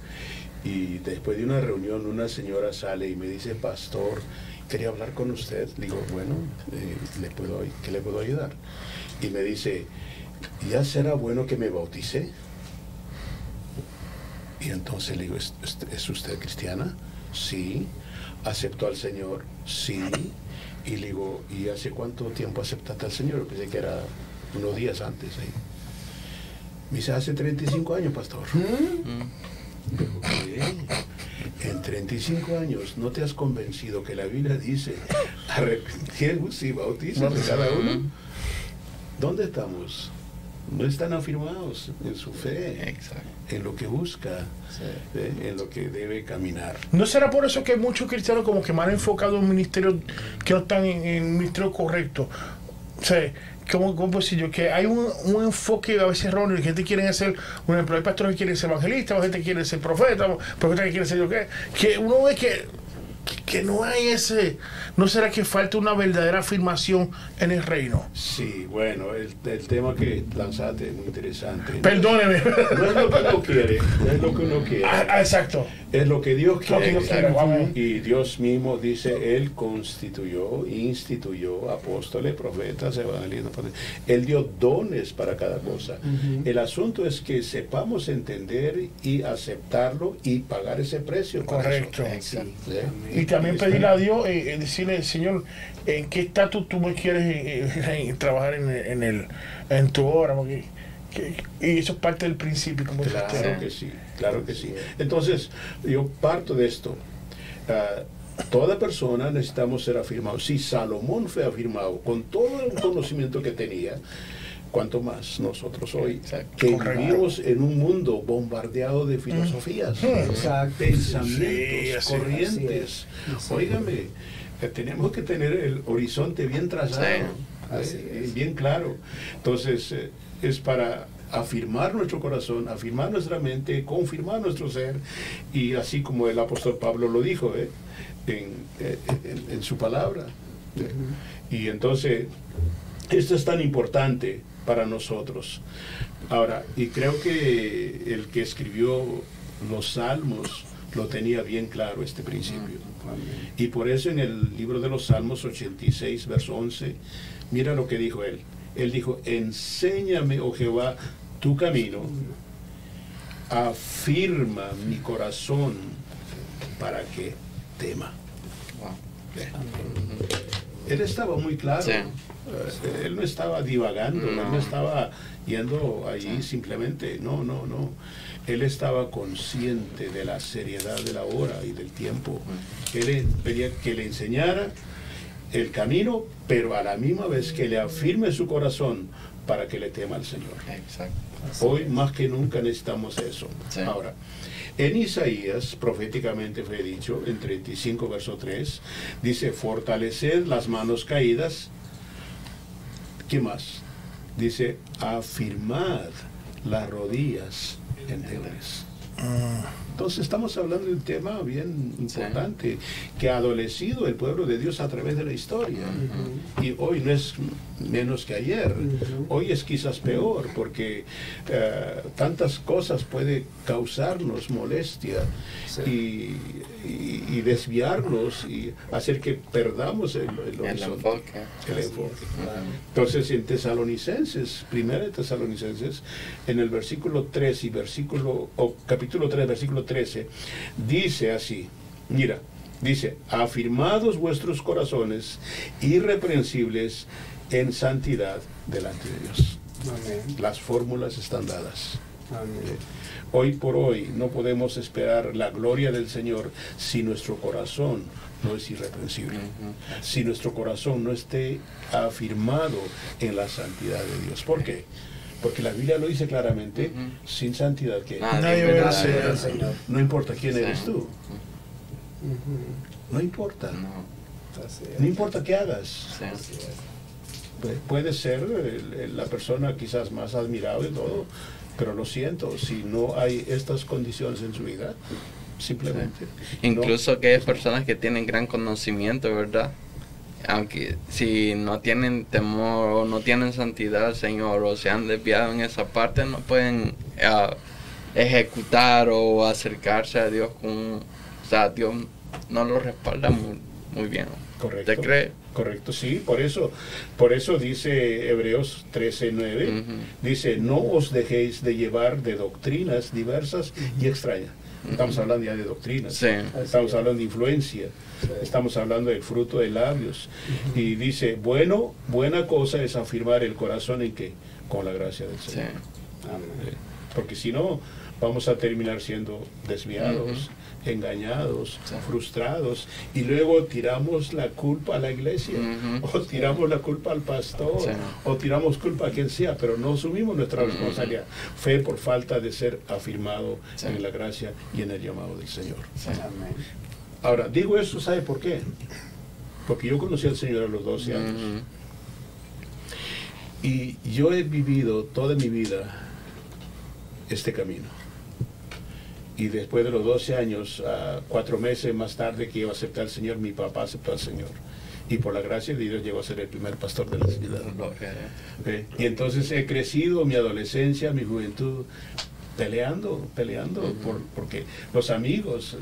y después de una reunión una señora sale y me dice, pastor, quería hablar con usted. Le digo, bueno, eh, ¿le puedo, ¿qué le puedo ayudar? Y me dice, ¿ya será bueno que me bautice? Y entonces le digo, ¿es, usted cristiana? Sí. ¿Aceptó al Señor? Sí. Y le digo, ¿y hace cuánto tiempo aceptaste al Señor? Pensé que era unos días antes. ahí. Me dice, hace 35 años, pastor. Mm. Digo, ¿qué? En 35 años no te has convencido que la Biblia dice arrepentidos y bautícense cada uno. ¿Dónde estamos? No están afirmados en su fe, Exacto. en lo que busca, ¿eh? en lo que debe caminar. ¿No será por eso que hay muchos cristianos como que más enfocados en ministerios que no están en, en un ministerio correcto? O sea, ¿cómo, cómo puedo decir yo? Que hay un, un enfoque a veces erróneo. y Gente quiere ser, un ejemplo, hay pastores que quieren ser evangelistas, o gente quiere ser profeta, o profeta que quiere ser yo qué. Que uno ve que, que no hay ese, ¿no será que falta una verdadera afirmación en el reino? Sí, bueno, el, el tema que lanzaste es muy interesante. Perdóneme. No es lo que uno quiere, no es lo que uno quiere. Ah, exacto. Es lo que Dios quiere. Dios quiere, amén. Y Dios mismo dice, Él constituyó, instituyó apóstoles, profetas, evangelistas. Él dio dones para cada cosa. El asunto es que sepamos entender y aceptarlo y pagar ese precio. Correcto. Sí. Y también pedirle a Dios, eh, eh, decirle, Señor, ¿en qué estatus tú me quieres eh, eh, (laughs) trabajar en, el- en, el, en tu obra? Porque, que- y eso es parte del principio, como. Claro que sí, claro que sí. Entonces, yo parto de esto. Ah, toda persona necesitamos ser afirmados. Si Salomón fue afirmado con todo el conocimiento que tenía, cuanto más nosotros hoy, Exacto. que Correcto. vivimos en un mundo bombardeado de filosofías, Exacto. pensamientos, Sí, corrientes. Óigame, que tenemos que tener el horizonte bien trazado, Sí. eh, bien claro. Entonces, eh, es para afirmar nuestro corazón, afirmar nuestra mente, confirmar nuestro ser, y así como el apóstol Pablo lo dijo eh, en, eh, en- en su palabra. eh. Y entonces, esto es tan importante para nosotros. Ahora, y creo que el que escribió los salmos lo tenía bien claro este principio. Y por eso en el libro de los Salmos 86, verso 11, mira lo que dijo él. Él dijo, enséñame, oh Jehová, tu camino, afirma mi corazón para que tema. Wow. Él estaba muy claro. Sí. Eh, Él no estaba divagando, él no estaba yendo allí simplemente. No, no, no. Él estaba consciente de la seriedad de la hora y del tiempo. Él quería que le enseñara el camino, pero a la misma vez que le afirme su corazón para que le tema al Señor. Exacto. Hoy más que nunca necesitamos eso. Sí. Ahora, en Isaías, proféticamente fue dicho, en 35, verso 3, dice, fortaleced las manos caídas. ¿Qué más? Dice, afirmad las rodillas endebles. Entonces estamos hablando de un tema bien importante que ha adolecido el pueblo de Dios a través de la historia. Y hoy no es menos que ayer. Hoy es quizás peor porque eh, tantas cosas puede causarnos molestia y, y- y desviarnos y hacer que perdamos el, el El horizonte, enfoque. el enfoque. Entonces en Tesalonicenses, primera de Tesalonicenses, en el versículo 3 y versículo, o capítulo 3, versículo 13, dice así, mira, dice, afirmados vuestros corazones irreprensibles en santidad delante de Dios. Amén. Las fórmulas están dadas. Amén. Hoy por hoy no podemos esperar la gloria del Señor si nuestro corazón no es irreprensible, si nuestro corazón no esté afirmado en la santidad de Dios. ¿Por qué? Porque la Biblia lo dice claramente, sin santidad que Nadie verá al. Señor. no importa quién Sí. eres tú, no importa, No, no importa qué hagas. sí. Así es. Pu- Puede ser el- el- la persona quizás más admirable y todo, pero lo siento, si no hay estas condiciones en su vida, simplemente. no. Incluso aquellas personas que tienen gran conocimiento, ¿verdad? Aunque si no tienen temor o no tienen santidad, Señor, o se han desviado en esa parte, no pueden ah, ejecutar o acercarse a Dios con... O sea, Dios no lo respalda muy, muy bien. Correcto. ¿Te cree? Correcto, sí, por eso, por eso dice Hebreos 13:9, Ujú. dice, no os dejéis de llevar de doctrinas diversas y extrañas. Estamos hablando ya de doctrinas. Sí. Estamos hablando de influencia. Estamos hablando del fruto de labios. Y dice, bueno, buena cosa es afirmar el corazón en que con la gracia del Sí. Señor. Amén. Porque si no, vamos a terminar siendo desviados, engañados, Sí. frustrados, y luego tiramos la culpa a la iglesia, o tiramos la culpa al pastor, Sí. o tiramos culpa a quien sea, pero no asumimos nuestra responsabilidad. Fe por falta de ser afirmado Sí. en la gracia y en el llamado del Señor. Amén. Ahora, digo eso, ¿sabe por qué? Porque yo conocí al Señor a los 12 años. Y yo he vivido toda mi vida este camino. Y después de los 12 años, cuatro meses más tarde que iba a aceptar al Señor, mi papá aceptó al Señor. Y por la gracia de Dios llegó a ser el primer pastor de la ciudad. ¿Ve? Y entonces he crecido mi adolescencia, mi juventud, peleando, peleando, por, porque los amigos,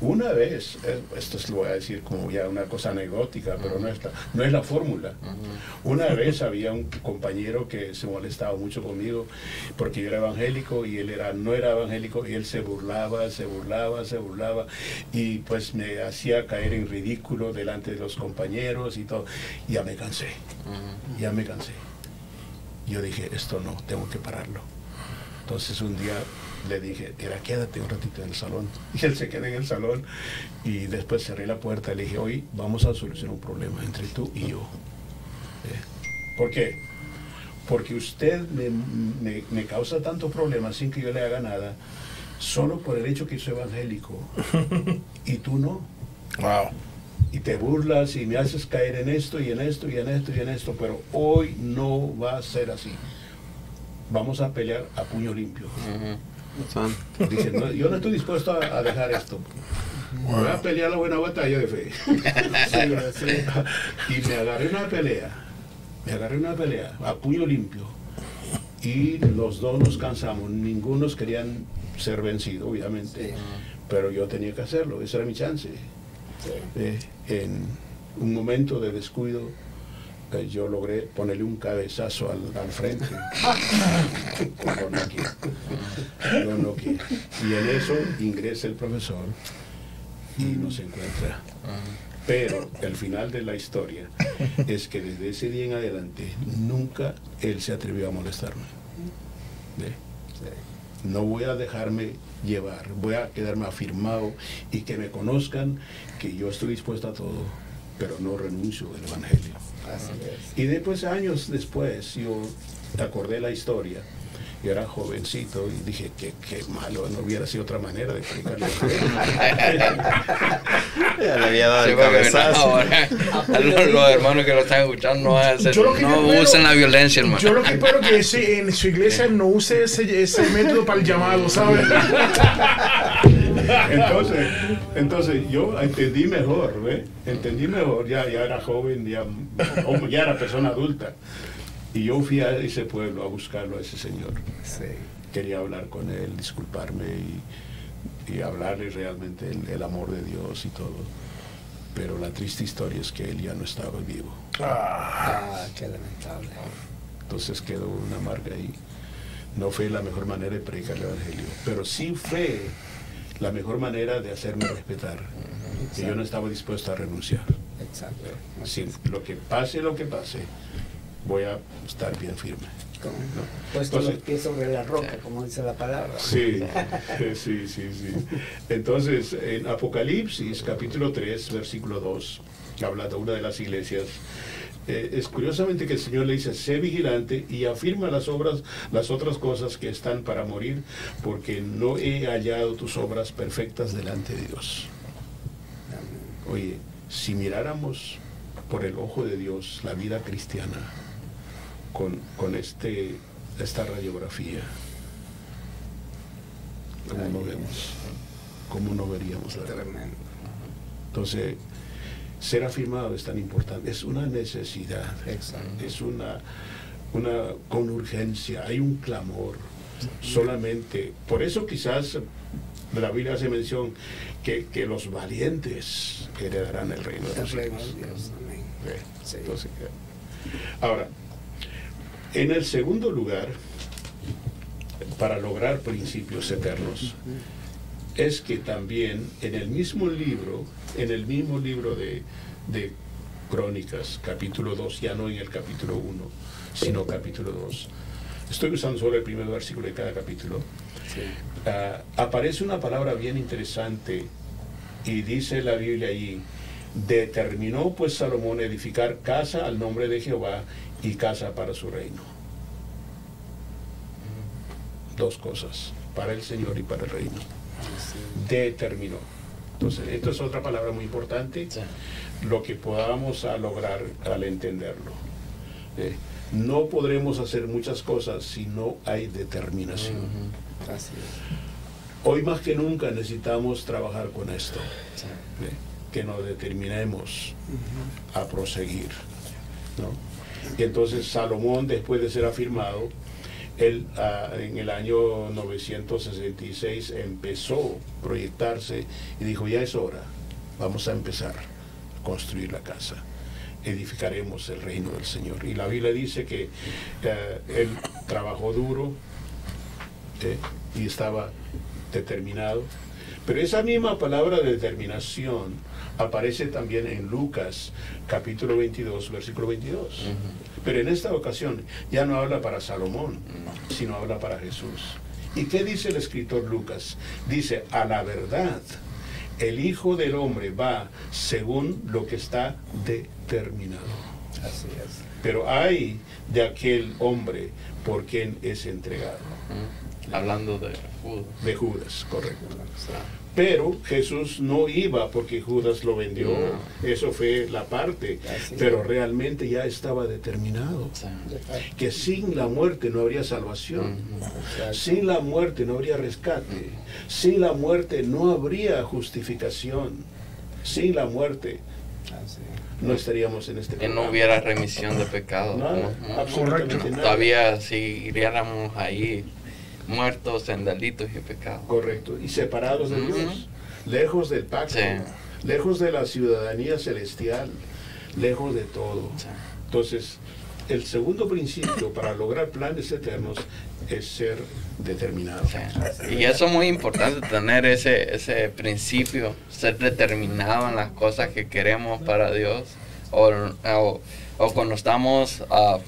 una vez, eh, esto es, lo voy a decir como ya una cosa anecdótica, pero no es la, no es la fórmula. Una (laughs) vez había un compañero que se molestaba mucho conmigo porque yo era evangélico y él era, no era evangélico y él se burlaba, se burlaba, se burlaba y pues me hacía caer en ridículo delante de los compañeros y todo. Ya me cansé, ya me cansé. Yo dije, esto no, tengo que pararlo. Entonces un día le dije, era quédate un ratito en el salón. (laughs) Y él se quedó en el salón y después cerré la puerta y le dije, hoy vamos a solucionar un problema entre tú y yo. ¿Eh? ¿Por qué? Porque usted me, me- me causa tantos problemas sin que yo le haga nada, solo por el hecho que soy evangélico. (laughs) Y tú no. Wow. Y te burlas y me haces caer en esto y en esto y en esto y en esto, pero hoy no va a ser así. Vamos a pelear a puño limpio. Dice, "No, yo no estoy dispuesto a, a dejar esto. Voy a pelear la buena batalla de fe. (laughs) y me agarré una pelea. Me agarré una pelea a puño limpio. Y los dos nos cansamos. Ninguno querían ser vencidos, obviamente. Pero yo tenía que hacerlo. Esa era mi chance. Eh, en un momento de descuido, eh, yo logré ponerle un cabezazo al, al frente. Y en eso ingresa el profesor y nos encuentra. Pero el final de la historia es que desde ese día en adelante nunca él se atrevió a molestarme. No voy a dejarme llevar, voy a quedarme afirmado y que me conozcan que yo estoy dispuesto a todo, pero no renuncio del Evangelio. Y después, años después, yo acordé la historia. Yo era jovencito y dije que qué malo, no hubiera sido otra manera de Evangelio. (laughs) Ya le había dado Sí, el no, cabezazo. a los, los hermanos que lo están escuchando no, hacen- Yo lo que yo no espero- usen la violencia, hermano. Yo lo que espero que ese- en su iglesia no use ese, ese método para el llamado, ¿sabes? (laughs) Entonces, entonces yo entendí mejor, ¿ve? Entendí mejor, ya, ya era joven, ya, era persona adulta. Y yo fui a ese pueblo a buscarlo a ese señor. Sí. Quería hablar con él, disculparme y, y hablarle realmente el, el amor de Dios y todo. Pero la triste historia es que él ya no estaba vivo. Ah, qué lamentable. Entonces quedó una marca ahí. No fue la mejor manera de predicar el Evangelio, pero sí fue la mejor manera de hacerme respetar. Que yo no estaba dispuesto a renunciar. Exacto. Sí, lo que pase, lo que pase, voy a estar bien firme. Puesto Entonces- los pies sobre la roca, como dice la palabra. Sí, (laughs) sí, sí, sí. Entonces, en Apocalipsis, capítulo 3, versículo 2, habla de una de las iglesias. Eh, es curiosamente que el Señor le dice, sé vigilante y afirma las obras, las otras cosas que están para morir, porque no he hallado tus obras perfectas delante de Dios. Oye, si miráramos por el ojo de Dios la vida cristiana con, con este, esta radiografía, ¿cómo no vemos? ¿Cómo no veríamos la? Tremendo. Entonces, ser afirmado es tan importante, es una necesidad, Exacto. es una, una con urgencia, hay un clamor solamente. Por eso quizás la Biblia hace mención que, que los valientes heredarán el reino de los cielos. Sí. entonces, ahora, en el segundo lugar, para lograr principios eternos, es que también en el mismo libro, en el mismo libro de, de Crónicas, capítulo 2, ya no en el capítulo 1, sino capítulo 2, estoy usando solo el primer versículo de cada capítulo, ah, aparece una palabra bien interesante y dice la Biblia allí, determinó pues Salomón edificar casa al nombre de Jehová y casa para su reino. Dos cosas, para el Señor y para el reino. Determinó. Entonces, esto es otra palabra muy importante, lo que podamos a lograr al entenderlo. Eh, no podremos hacer muchas cosas si no hay determinación. Así es. Hoy más que nunca necesitamos trabajar con esto, ¿ve? que nos determinemos a proseguir. ¿no? Y entonces Salomón, después de ser afirmado, él ah, en el año 966 empezó a proyectarse y dijo, ya es hora, vamos a empezar a construir la casa, edificaremos el reino del Señor. Y la Biblia dice que eh, él trabajó duro eh, y estaba determinado. Pero esa misma palabra de determinación aparece también en Lucas capítulo 22, versículo 22. Pero en esta ocasión ya no habla para Salomón, sino habla para Jesús. ¿Y qué dice el escritor Lucas? Dice, a la verdad, el Hijo del Hombre va según lo que está determinado. Así es. Pero hay de aquel hombre por quien es entregado. Hablando de Judas. De Judas, correcto. Pero Jesús no iba porque Judas lo vendió. Eso fue la parte. Pero realmente ya estaba determinado. Que sin la muerte no habría salvación. Sin la muerte no habría rescate. Sin la muerte no habría justificación. Sin la muerte Así no estaríamos en este Que no hubiera remisión de pecado. Nada, ¿no? No. absolutamente nada. Todavía seguiríamos ahí muertos en delitos y pecados. Correcto. Y separados de. Dios. Lejos del pacto. Sí. Lejos de la ciudadanía celestial. Lejos de todo. Sí. Entonces, el segundo principio para lograr planes eternos es ser determinado. Sí. Y eso es muy importante, tener ese, ese principio, ser determinado en las cosas que queremos para Dios. O, o, o cuando estamos, ah,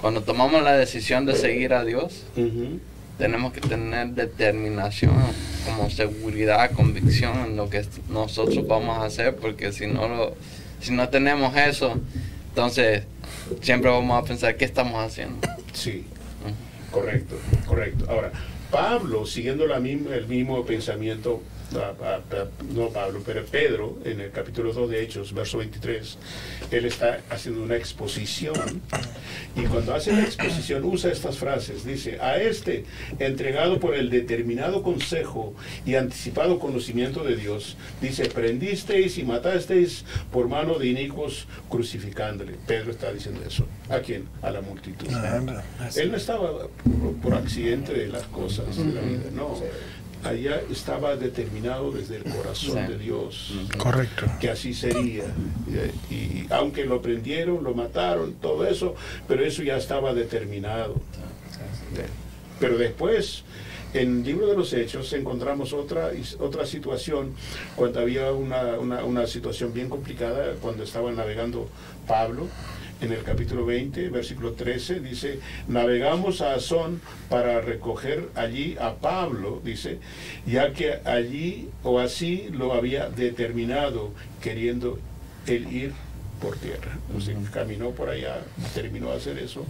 cuando tomamos la decisión de seguir a Dios, Ujú. Tenemos que tener determinación, como seguridad, convicción en lo que nosotros vamos a hacer, porque si no, lo, si no tenemos eso, entonces siempre vamos a pensar qué estamos haciendo. Sí, correcto, correcto. Ahora, Pablo, siguiendo la misma, el mismo pensamiento, no Pablo, pero Pedro, en el capítulo 2 de Hechos, verso 23, él está haciendo una exposición. Y cuando hace la exposición usa estas frases. Dice, a este, entregado por el determinado consejo y anticipado conocimiento de Dios, dice, prendisteis y matasteis por mano de inicuos crucificándole. Pedro está diciendo eso. ¿A quién? A la multitud. Él no estaba por, accidente de las cosas de la vida, no. Allá estaba determinado desde el corazón Sí. de Dios Correcto. que así sería. Y, y aunque lo prendieron, lo mataron, todo eso, pero eso ya estaba determinado. Pero después, en el libro de los Hechos, encontramos otra, otra situación, cuando había una, una, una situación bien complicada, cuando estaba navegando Pablo. En el capítulo 20, versículo 13, dice, navegamos a Azón para recoger allí a Pablo, dice, ya que allí o así lo había determinado, queriendo él ir por tierra. Sea, caminó por allá, terminó de hacer eso,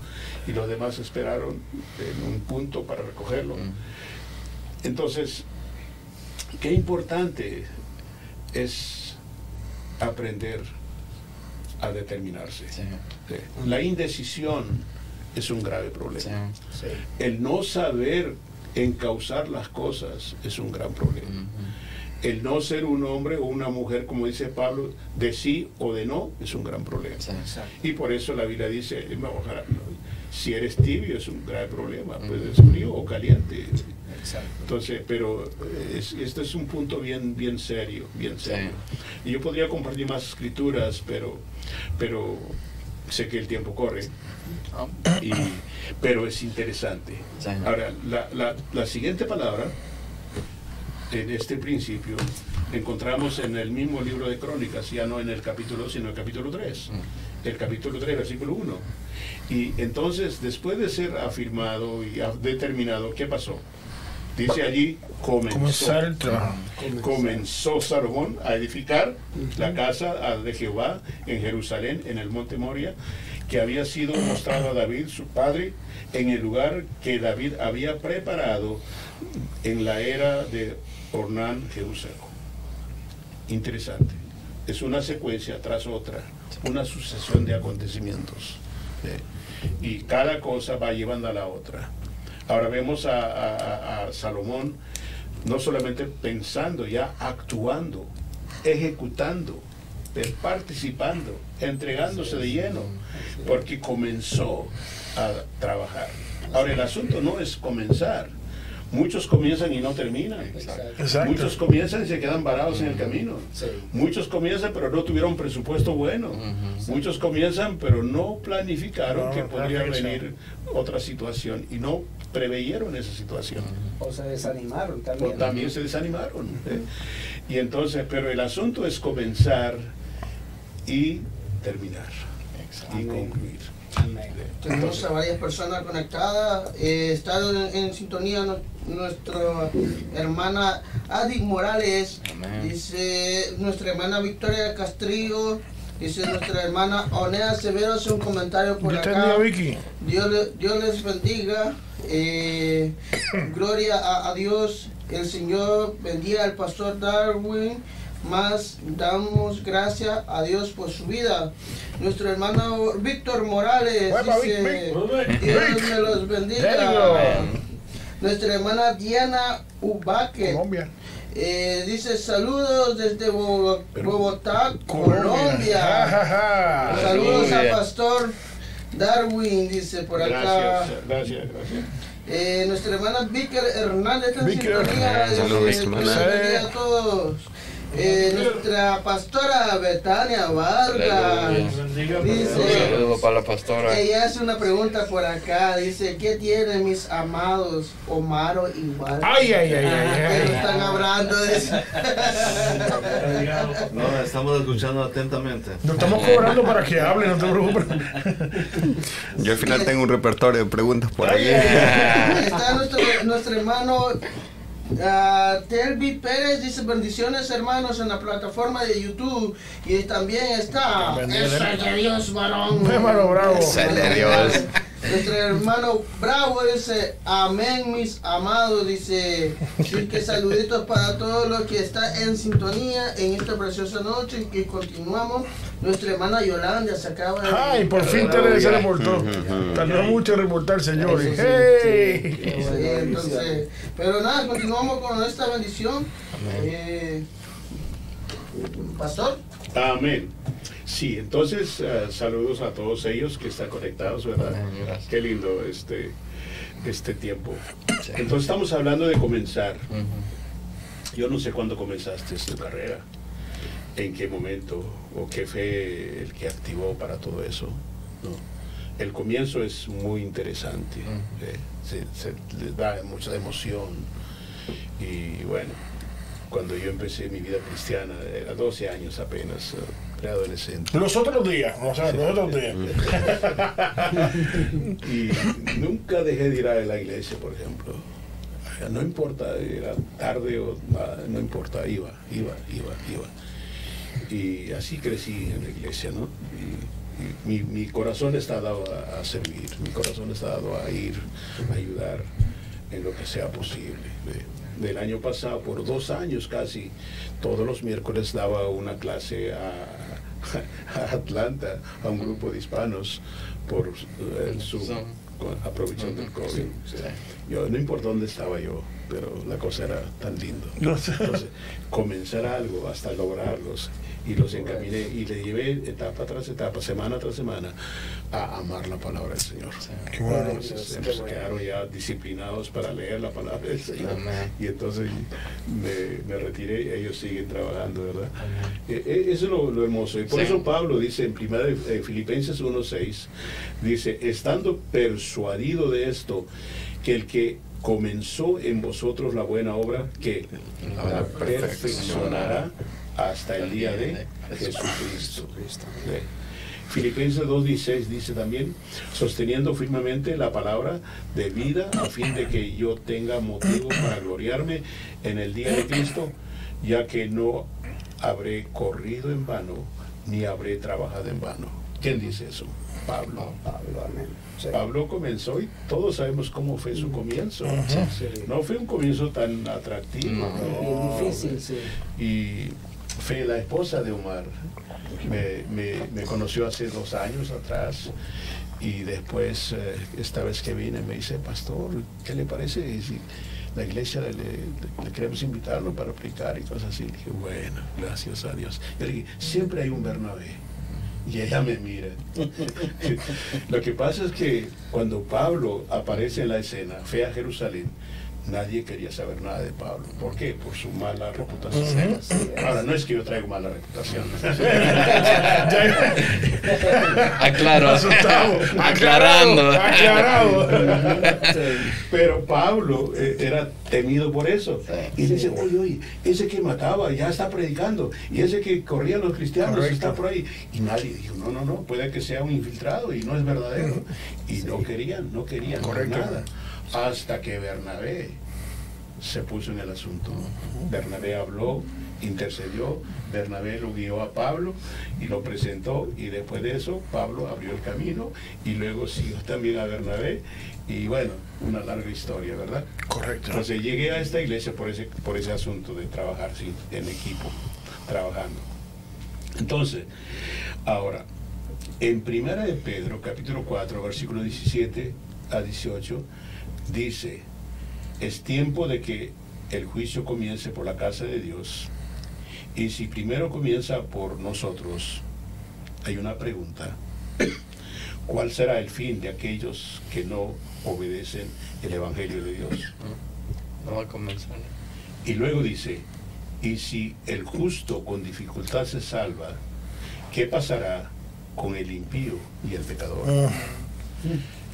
y los demás esperaron en un punto para recogerlo. Entonces, qué importante es aprender a determinarse. Sí. Sí. La indecisión es un grave problema. Sí. Sí. El no saber encauzar las cosas es un gran problema. El no ser un hombre o una mujer, como dice Pablo, de sí o de no, es un gran problema. Sí. Y por eso la Biblia dice, ojalá, si eres tibio es un grave problema, puedes frío o caliente. Exacto. Entonces, pero es- este es un punto bien, bien serio, bien serio. Y yo podría compartir más escrituras, pero, pero sé que el tiempo corre. Y- pero es interesante. Ahora, la, la- la siguiente palabra, en este principio, encontramos en el mismo libro de Crónicas, ya no en el capítulo, sino en el capítulo 3. El capítulo 3, versículo 1. Y entonces, después de ser afirmado y determinado, ¿qué pasó? Dice allí, comenzó Comenzar el trabajo. comenzó Salomón a edificar la casa de Jehová en Jerusalén, en el monte Moria, que había sido mostrado a David, su padre, en el lugar que David había preparado en la era de Ornán Jerusalén. Interesante. Es una secuencia tras otra, una sucesión de acontecimientos. ¿eh? Y cada cosa va llevando a la otra. Ahora vemos a, a- a- a Salomón no solamente pensando, ya actuando, ejecutando, participando, entregándose de lleno, porque comenzó a trabajar. Ahora, el asunto no es comenzar. Muchos comienzan y no terminan. Exacto. Muchos comienzan y se quedan varados en el camino. Sí. Muchos comienzan pero no tuvieron presupuesto bueno. Muchos comienzan pero no planificaron No, que podría venir otra situación y no preveyeron esa situación. O se desanimaron O también. también se desanimaron. ¿eh? Y entonces, pero el asunto es comenzar y terminar y Amén. concluir. Amén. Tenemos a varias personas conectadas. Eh, está en, en sintonía no- nuestra hermana Adi Morales. Amén. Dice nuestra hermana Victoria Castrillo. Dice nuestra hermana Onea Severo hace un comentario por acá. Dios, Dios les bendiga. Eh, (coughs) gloria a, a Dios. El Señor bendiga al pastor Darwin. Más damos gracias a Dios por su vida. Nuestro hermano Víctor Morales dice, Vic, Vic. Dios me los bendiga. Nuestra hermana Diana Ubaque Colombia. eh, dice saludos desde. Bogotá, Colombia. ja. Saludos al pastor Darwin, dice por acá. Gracias, gracias, gracias. Eh, nuestra hermana Víker Hernández está en sintonía. Saludos, hermana. A todos. Eh, nuestra pastora Betania Vargas. Un dice, saludo para la pastora. ella hace una pregunta por acá. Dice, ¿qué tienen mis amados Omaro igual? Ay, ay, ay, Que ay, no ay. están hablando de eso. (laughs) No, estamos escuchando atentamente. Nos estamos cobrando para que hable, no te preocupes. Yo al final tengo un repertorio de preguntas por ahí. Está nuestro, nuestro hermano ah, Telvi Pérez, dice bendiciones hermanos en la plataforma de YouTube. Y también está. Eso de Dios varón. Hermano bravo. Dios. Nuestro hermano Bravo dice, amén mis amados, dice, y que saluditos para todos los que están en sintonía en esta preciosa noche y que continuamos. Nuestra hermana Yolanda se acaba de... Ay, por fin te se reportó. Tardó mucho en reportar, señores. ¡Hey! Sí, entonces, pero nada, continuamos con esta bendición. Eh, Pastor, Amén. Sí, entonces eh, saludos a todos ellos que están conectados, ¿verdad? Gracias. Qué lindo este, este tiempo. Entonces estamos hablando de comenzar. Yo no sé cuándo comenzaste tu carrera, en qué momento o qué fue el que activó para todo eso. ¿no? El comienzo es muy interesante, eh, se, se le da mucha emoción y bueno, cuando yo empecé mi vida cristiana, era 12 años apenas, preadolescente. Los otros días, o sea, los otros días. (laughs) y nunca dejé de ir a la iglesia, por ejemplo. No importa, era tarde o nada, no importa, iba, iba, iba, iba. Y así crecí en la iglesia, ¿no? Y, y mi, mi corazón está dado a, a servir, mi corazón está dado a ir, a ayudar en lo que sea posible. De- del año pasado, por dos años casi, todos los miércoles daba una clase a, a Atlanta, a un grupo de hispanos, por eh, con- aprovechando el COVID. sí, Sí. sí. Yo, no importa dónde estaba yo, pero la cosa era tan lindo. (laughs) Entonces, comenzar algo hasta lograrlos. Y los encaminé y le llevé etapa tras etapa, semana tras semana, a amar la palabra del Señor. Qué bueno. Entonces, Qué se bueno. quedaron ya disciplinados para leer la palabra del Señor. Amén. Y entonces me, me retiré y ellos siguen trabajando, ¿verdad? Eh, eh, eso es lo, lo hermoso. Y por Sí. eso Pablo dice en primera de eh, Filipenses 1.6, dice, estando persuadido de esto, que el que comenzó en vosotros la buena obra, que la perfeccionará hasta el día de Jesucristo. Filipenses 2.16 dice también, sosteniendo firmemente la palabra de vida a fin de que yo tenga motivo para gloriarme en el día de Cristo, ya que no habré corrido en vano, ni habré trabajado en vano. ¿Quién dice eso? Pablo. Pablo, amén. Sí. Pablo comenzó y todos sabemos cómo fue su comienzo. Sí. No fue un comienzo tan atractivo. No. Difícil, sí. Y fue la esposa de Omar. Me, me- conoció hace dos años atrás y después, eh, esta vez que vine, me dice, pastor, ¿qué le parece la iglesia le, queremos invitarlo para predicar y cosas así. Le dije, bueno, gracias a Dios. Le dije, siempre hay un Bernabé. Y ella me mira. (laughs) Lo que pasa es que cuando Pablo aparece en la escena, fue a Jerusalén, nadie quería saber nada de Pablo. ¿Por qué? Por su mala reputación. Ahora, no es que yo traigo mala reputación. (laughs) Aclaro. Asustado. Aclarando. Aclarado. Pero Pablo eh, era temido por eso. Y dice, oye, oye, ese que mataba ya está predicando. Y ese que corría a los cristianos Correcto. está por ahí. Y nadie dijo, no, no, no, puede que sea un infiltrado y no es verdadero. Y no querían, no querían Correcto. nada. Hasta que Bernabé se puso en el asunto. Bernabé habló, intercedió, Bernabé lo guió a Pablo y lo presentó y después de eso Pablo abrió el camino y luego siguió también a Bernabé y bueno, una larga historia, ¿verdad? Correcto. Entonces llegué a esta iglesia por ese, por ese asunto de trabajar sí, en equipo, trabajando. Entonces, ahora, en Primera de Pedro, capítulo 4, versículo 17 a 18, dice, es tiempo de que el juicio comience por la casa de Dios. Y si primero comienza por nosotros, hay una pregunta. ¿Cuál será el fin de aquellos que no obedecen el Evangelio de Dios? No va a comenzar. Y luego dice, y si el justo con dificultad se salva, ¿qué pasará con el impío y el pecador? Ah,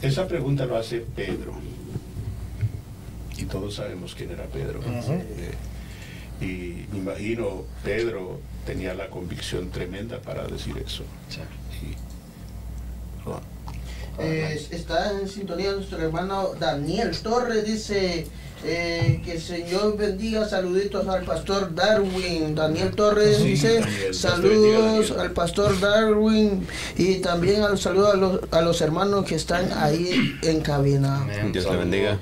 Esa pregunta lo hace Pedro. Y todos sabemos quién era Pedro. Eh, y me imagino Pedro tenía la convicción tremenda para decir eso. Sí. Y- Eh, está en sintonía nuestro hermano Daniel Torres, dice eh, que el Señor bendiga, saluditos al pastor Darwin. Daniel Torres Sí, dice Daniel, saludos Daniel. al pastor Darwin y también al saludo a los, a los hermanos que están ahí en cabina. Dios le bendiga.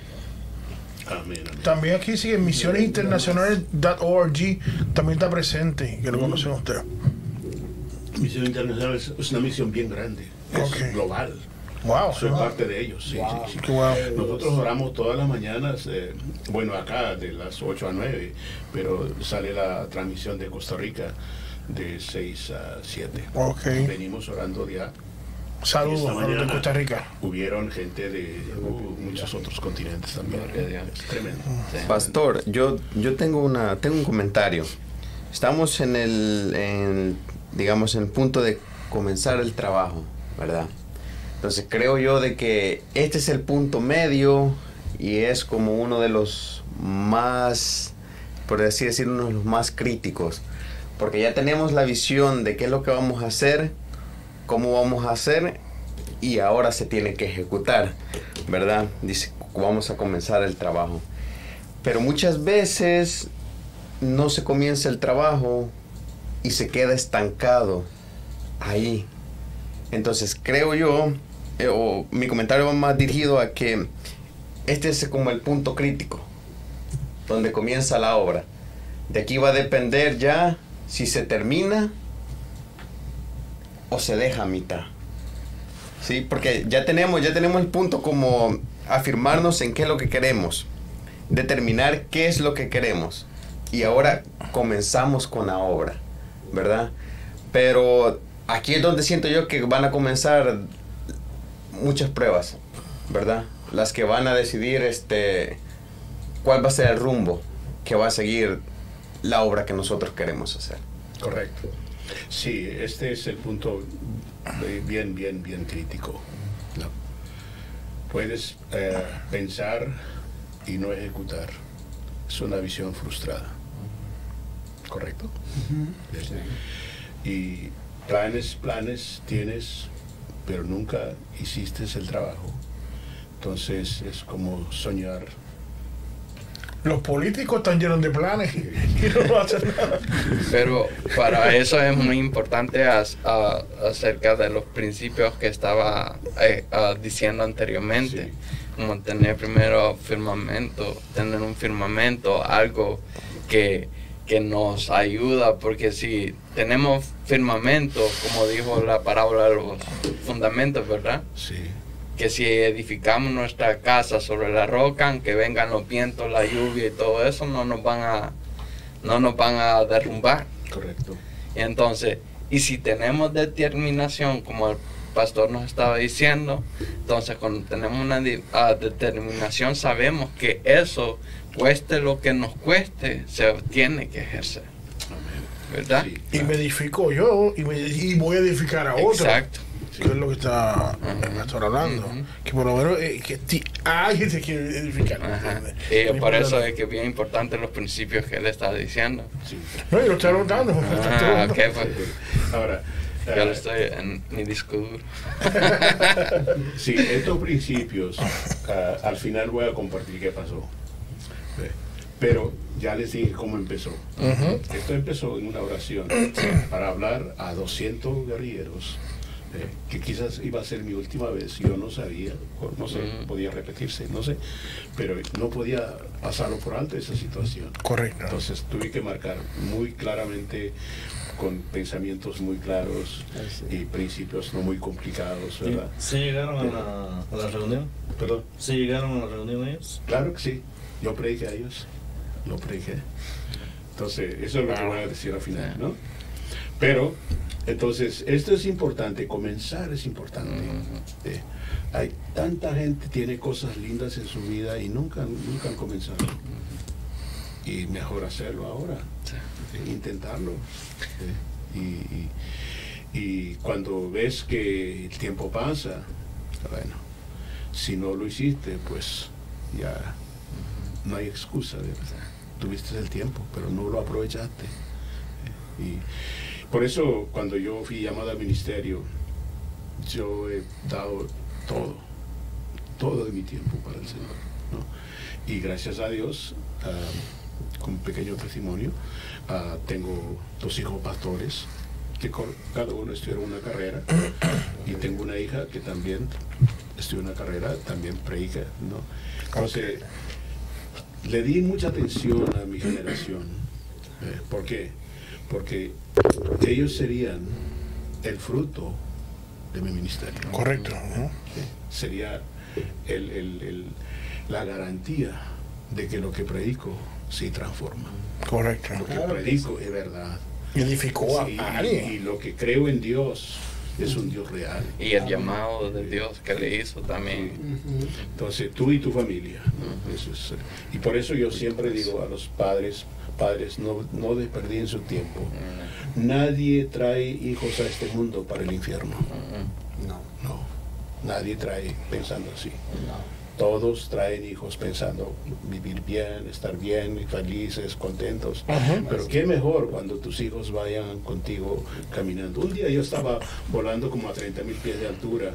Amén, amén. También aquí sigue misionesinternacionales.org. También está presente. Que lo conocen ustedes. Misión Internacional es una misión bien grande, es global. Wow. Soy parte de ellos, sí, sí, sí. Nosotros oramos todas las mañanas, eh, bueno, acá de las 8 a 9, pero sale la transmisión de Costa Rica de 6 a 7. Ok. Venimos orando ya. Saludos a los de Costa Rica. Hubieron gente de uh, muchos otros continentes también. Es tremendo. Pastor, yo, yo tengo, una, tengo un comentario. Estamos en el, en, digamos, en el punto de comenzar el trabajo, ¿verdad? Entonces creo yo de que este es el punto medio y es como uno de los más, por así decir, uno de los más críticos. Porque ya tenemos la visión de qué es lo que vamos a hacer, cómo vamos a hacer y ahora se tiene que ejecutar, ¿verdad? Dice, vamos a comenzar el trabajo. Pero muchas veces no se comienza el trabajo y se queda estancado ahí. Entonces creo yo, eh, o mi comentario va más dirigido a que este es como el punto crítico, donde comienza la obra. De aquí va a depender ya si se termina o se deja a mitad. Sí, porque ya tenemos, ya tenemos el punto como afirmarnos en qué es lo que queremos, determinar qué es lo que queremos. Y ahora comenzamos con la obra, ¿verdad? Pero aquí es donde siento yo que van a comenzar muchas pruebas, ¿verdad? Las que van a decidir este cuál va a ser el rumbo que va a seguir la obra que nosotros queremos hacer. Correcto. Sí, este es el punto bien, bien, bien crítico. ¿no? Puedes eh, pensar y no ejecutar. Es una visión frustrada. ¿Correcto? Sí. Y planes, planes tienes, pero nunca hiciste el trabajo. Entonces es como soñar Los políticos están llenos de planes y no (laughs) hacen nada. Pero para eso es muy importante as- a- acerca de los principios que estaba eh, diciendo anteriormente. Como tener primero firmamento, tener un firmamento, algo que, que nos ayuda, porque si tenemos firmamento, como dijo la parábola de los fundamentos, ¿verdad? Sí. Que si edificamos nuestra casa sobre la roca, aunque vengan los vientos, la lluvia y todo eso, no nos van a, no nos van a derrumbar. Correcto. Y entonces, y si tenemos determinación, como el pastor nos estaba diciendo, entonces cuando tenemos una ah, determinación sabemos que eso, cueste lo que nos cueste, se tiene que ejercer. ¿Verdad? Sí, Y me edifico yo y, me- y voy a edificar a otro. Exacto. Que es lo que está el pastor hablando. Ujú. Que por lo menos eh, que ti- alguien se quiere edificar. ¿me Ajá. entiendes? Y por eso es que es bien importante los principios que él está diciendo. sí. No, y lo está notando. lo está Ah, (laughs) notando. ok, pues. Ahora, Yo ah, lo estoy en mi disco duro. (laughs) Sí, estos principios, ah, al final voy a compartir qué pasó. Ve, Pero ya les dije cómo empezó. Ujú. Esto empezó en una oración para hablar a 200 guerrilleros, eh, que quizás iba a ser mi última vez. Yo no sabía, no sé, Ujú. podía repetirse, no sé, pero no podía pasarlo por alto esa situación. Correcto. Entonces tuve que marcar muy claramente con pensamientos muy claros y principios no muy complicados, ¿verdad? ¿Sí llegaron a la, a la reunión? Perdón. ¿Sí llegaron a la reunión ellos? Claro que sí. Yo prediqué a ellos. Lo prediqué. Entonces, eso es lo que voy a decir al final, ¿no? Pero, entonces, esto es importante. Comenzar es importante. Eh, hay tanta gente tiene cosas lindas en su vida y nunca, nunca han comenzado. Y mejor hacerlo ahora. intentarlo. y, y- y cuando ves que el tiempo pasa, bueno, si no lo hiciste, pues ya no hay excusa. de verdad. Tuviste el tiempo, pero no lo aprovechaste. Y por eso cuando yo fui llamado al ministerio, yo he dado todo, todo de mi tiempo para el Señor. ¿no? Y gracias a Dios, ah, con un pequeño testimonio, ah, tengo dos hijos pastores que cada uno estudiaron una carrera y tengo una hija que también estudió una carrera, también predica, ¿no? Entonces, le di mucha atención a mi generación. Eh, ¿Por qué? Porque ellos serían el fruto de mi ministerio. Correcto. ¿no? Sí, Sería el- el- el- la garantía de que lo que predico se transforma. Correcto. Lo que Claro que predico es verdad. Y edificó a Sí, y, alguien. y lo que creo en Dios es un Dios real. Y el llamado de Dios que le hizo también. Entonces, tú y tu familia. ¿no? Eso es, eh, y por eso yo siempre digo a los padres, padres, no, no desperdicien su tiempo. Nadie trae hijos a este mundo para el infierno. No, No, nadie trae pensando así. no. Todos traen hijos pensando vivir bien, estar bien, y felices, contentos. Ajá. Pero qué mejor cuando tus hijos vayan contigo caminando. Un día yo estaba volando como a 30 mil pies de altura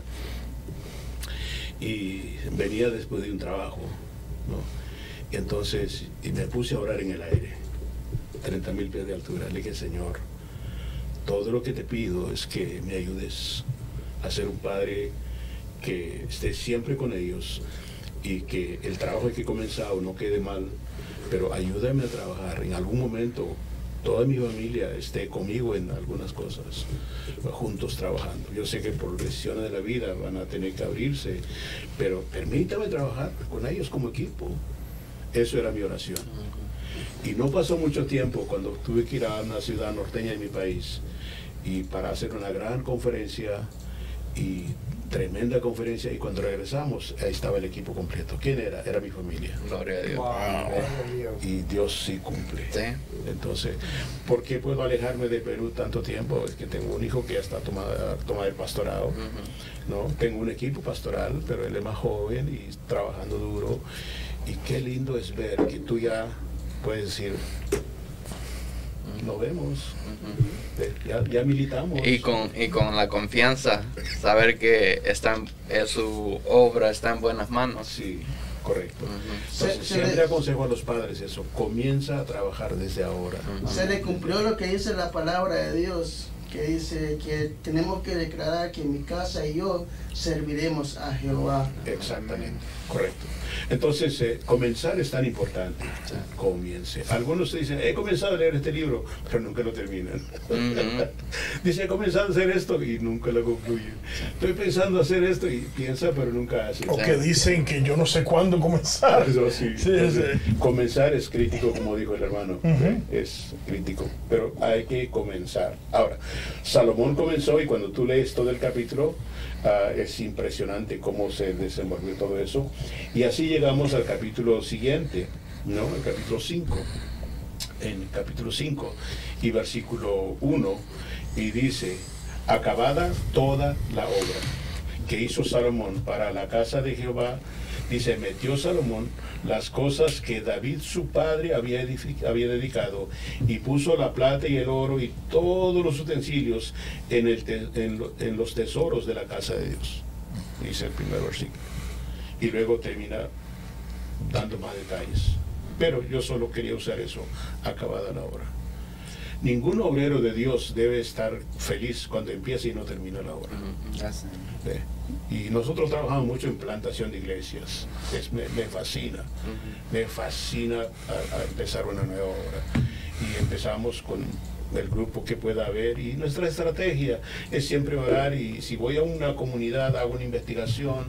y venía después de un trabajo, ¿no? Y entonces y me puse a orar en el aire, 30 mil pies de altura. Le dije, Señor, todo lo que te pido es que me ayudes a ser un padre que esté siempre con ellos y que el trabajo que he comenzado no quede mal, pero ayúdame a trabajar. En algún momento toda mi familia esté conmigo en algunas cosas, juntos trabajando. Yo sé que por decisiones de la vida van a tener que abrirse, pero permítame trabajar con ellos como equipo. Eso era mi oración. Y no pasó mucho tiempo cuando tuve que ir a una ciudad norteña de mi país y para hacer una gran conferencia y tremenda conferencia y cuando regresamos ahí estaba el equipo completo. ¿Quién era? Era mi familia. Gloria a Dios. Wow. Y Dios sí cumple. Sí. Entonces, ¿por qué puedo alejarme de Perú tanto tiempo? Es que tengo un hijo que ya está tomando toma el pastorado. ¿no? Tengo un equipo pastoral, pero él es más joven y trabajando duro. Y qué lindo es ver que tú ya puedes decir, lo vemos, ya, ya militamos. Y con, y con la confianza, saber que está en- eh, su obra está en buenas manos. Sí, correcto. Entonces, Se- se siempre le- aconsejo a los padres eso, comienza a trabajar desde ahora. Se le cumplió lo que dice la palabra de Dios. que dice que tenemos que declarar que mi casa y yo serviremos a Jehová. Exactamente, correcto. Entonces, eh, comenzar es tan importante. Comience. Algunos dicen, he comenzado a leer este libro, pero nunca lo terminan. Ujú. (laughs) Dice, he comenzado a hacer esto y nunca lo concluyen. Estoy pensando hacer esto y piensa, pero nunca hace. O que dicen que yo no sé cuándo comenzar. Eso sí. Sí, Entonces, sí. Comenzar es crítico, como dijo el hermano. Es crítico, pero hay que comenzar. Ahora, Salomón comenzó y cuando tú lees todo el capítulo, ah, es impresionante cómo se desenvolvió todo eso. Y así llegamos al capítulo siguiente, ¿no? El capítulo 5. En el capítulo 5 y versículo 1, y dice, acabada toda la obra que hizo Salomón para la casa de Jehová, dice, metió Salomón las cosas que David su padre había, había dedicado y puso la plata y el oro y todos los utensilios en, el en los tesoros de la casa de Dios, dice el primer versículo. Y luego termina dando más detalles. Pero yo solo quería usar eso, acabada la obra. Ningún obrero de Dios debe estar feliz cuando empieza y no termina la obra. Y nosotros trabajamos mucho en plantación de iglesias. Es- me, me fascina. Me fascina a, a empezar una nueva obra. Y empezamos con el grupo que pueda haber. Y nuestra estrategia es siempre orar. Y si voy a una comunidad, hago una investigación.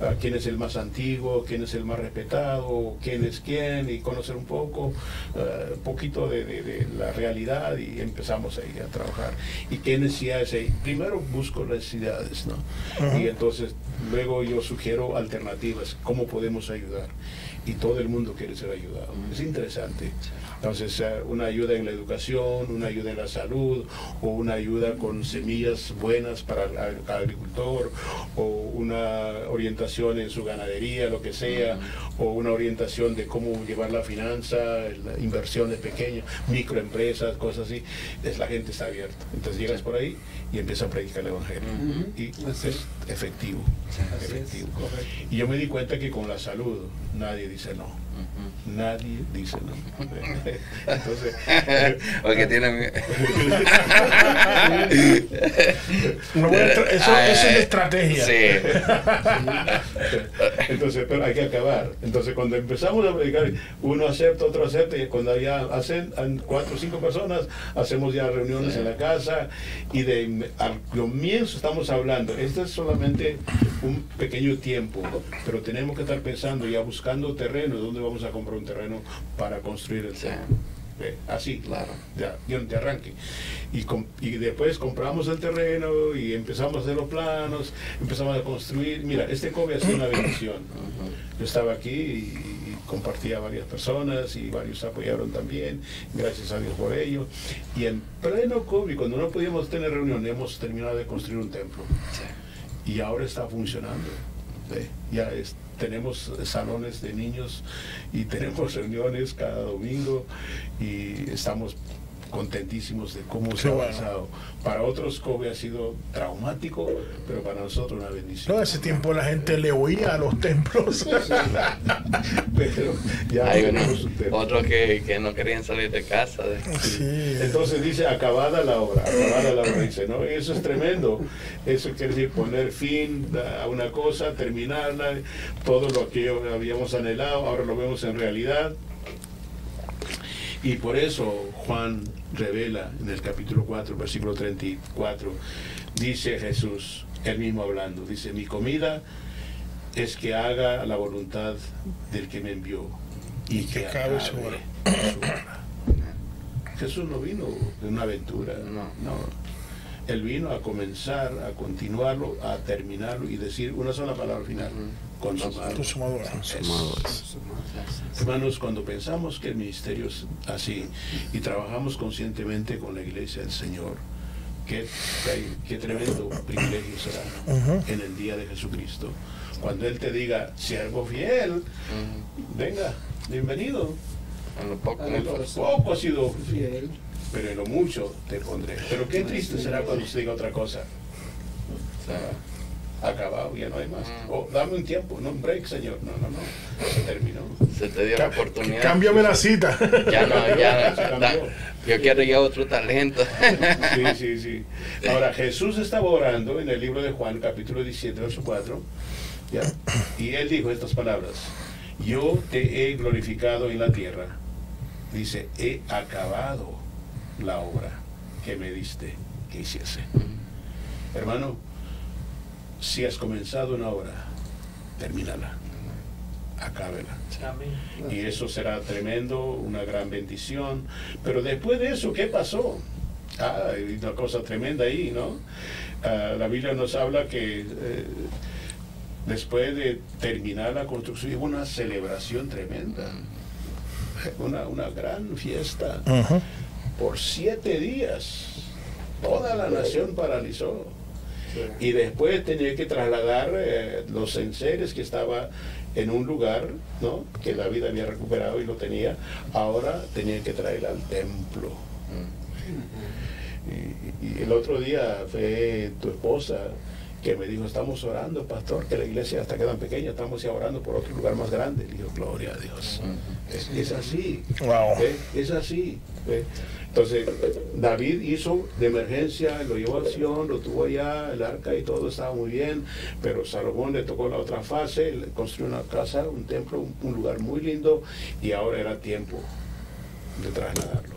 a quién es el más antiguo, quién es el más respetado, quién es quién. Y conocer un poco, eh, un poquito de, de- de la realidad. Y empezamos ahí a trabajar. ¿Y qué necesidades hay? Primero busco las necesidades, ¿no? Y entonces luego yo sugiero alternativas, cómo podemos ayudar. Y todo el mundo quiere ser ayudado. Es interesante. Entonces, eh, una ayuda en la educación, una ayuda en la salud, o una ayuda con semillas buenas para el ag- agricultor, o una orientación en su ganadería, lo que sea, o una orientación de cómo llevar la finanza, inversiones pequeñas, microempresas, cosas así. Es, la gente está abierta. Entonces llegas por ahí y empieza a predicar el Evangelio. Y es efectivo. efectivo. Y yo me di cuenta que con la salud nadie dice no. Nadie dice no. (laughs) Entonces, (laughs) Porque tiene. Una buena estra- eso, Ay, eso es ay, estrategia. Sí. (laughs) Entonces, pero hay que acabar. Entonces, cuando empezamos a predicar, uno acepta, otro acepta, y cuando ya hacen cuatro o cinco personas, hacemos ya reuniones en la casa, y de al comienzo estamos hablando, este es solamente un pequeño tiempo, pero tenemos que estar pensando, ya buscando terreno, dónde vamos a comprar un terreno para construir el Sí. templo. Ve, Así, Claro. ya, ya de arranque. Y, com- y después compramos el terreno y empezamos a hacer los planos, empezamos a construir. Mira, este COVID ha sido una bendición. Yo estaba aquí y, y compartía a varias personas y varios apoyaron también, gracias a Dios por ello. Y en pleno COVID, cuando no podíamos tener reunión, hemos terminado de construir un templo y ahora está funcionando. Ya tenemos salones de niños y tenemos reuniones cada domingo y estamos contentísimos de cómo se ha bueno. avanzado. Para otros COVID ha sido traumático, pero para nosotros una bendición. No, ese tiempo la gente le oía a los templos. (laughs) Pero ya Hay unos, otros que, que no querían salir de casa. de- Sí. Entonces dice acabada la obra, acabada la obra, dice, ¿no? Eso es tremendo. Eso quiere decir poner fin a una cosa, terminarla, todo lo que habíamos anhelado, ahora lo vemos en realidad. Y por eso Juan revela en el capítulo 4, versículo 34, dice Jesús, él mismo hablando, dice, mi comida es que haga la voluntad del que me envió y que que acabe su acabe obra. su obra. Jesús no vino de una aventura, No. no. Él vino a comenzar, a continuarlo, a terminarlo y decir una sola palabra final, Hermanos, cuando pensamos que el ministerio es así y trabajamos conscientemente con la iglesia del Señor, qué, qué- tremendo privilegio será en el día de Jesucristo. Cuando Él te diga, siervo fiel, venga, bienvenido. En lo poco, En lo poco has sido fiel, pero en lo mucho te pondré. Pero qué triste será cuando se diga otra cosa. Acabado, ya no hay más. Mm. O dame un tiempo, no un break, Señor. No, no, no. Se terminó. se te dio la oportunidad. Cámbiame la cita. Ya no, ya, (laughs) da- cambió. Yo quiero ya otro talento. Sí, sí, sí. Ahora, Jesús estaba orando en el libro de Juan, capítulo 17, verso 4, ¿ya? y él dijo estas palabras, yo te he glorificado en la tierra. Dice, he acabado la obra que me diste que hiciese. Hermano, si has comenzado una obra, termínala, acábela. Y eso será tremendo, una gran bendición. Pero después de eso, ¿qué pasó? Ah, hay una cosa tremenda ahí, ¿no? Ah, la Biblia nos habla que eh, después de terminar la construcción hubo una celebración tremenda, una, una gran fiesta. Por siete días, toda la nación paralizó. Y después tenía que trasladar eh, los enseres que estaba en un lugar, ¿no? Que David había recuperado y lo tenía. Ahora tenía que traer al templo. Y, y el otro día fue tu esposa que me dijo, estamos orando, pastor, que la iglesia está quedando pequeña, estamos ya orando por otro lugar más grande. Le digo, gloria a Dios. Es, es así. Wow. Es así. Entonces, David hizo de emergencia, lo llevó a Sion, lo tuvo allá, el arca y todo estaba muy bien, pero Salomón le tocó la otra fase, le construyó una casa, un templo, un, un lugar muy lindo, y ahora era tiempo de trasladarlo.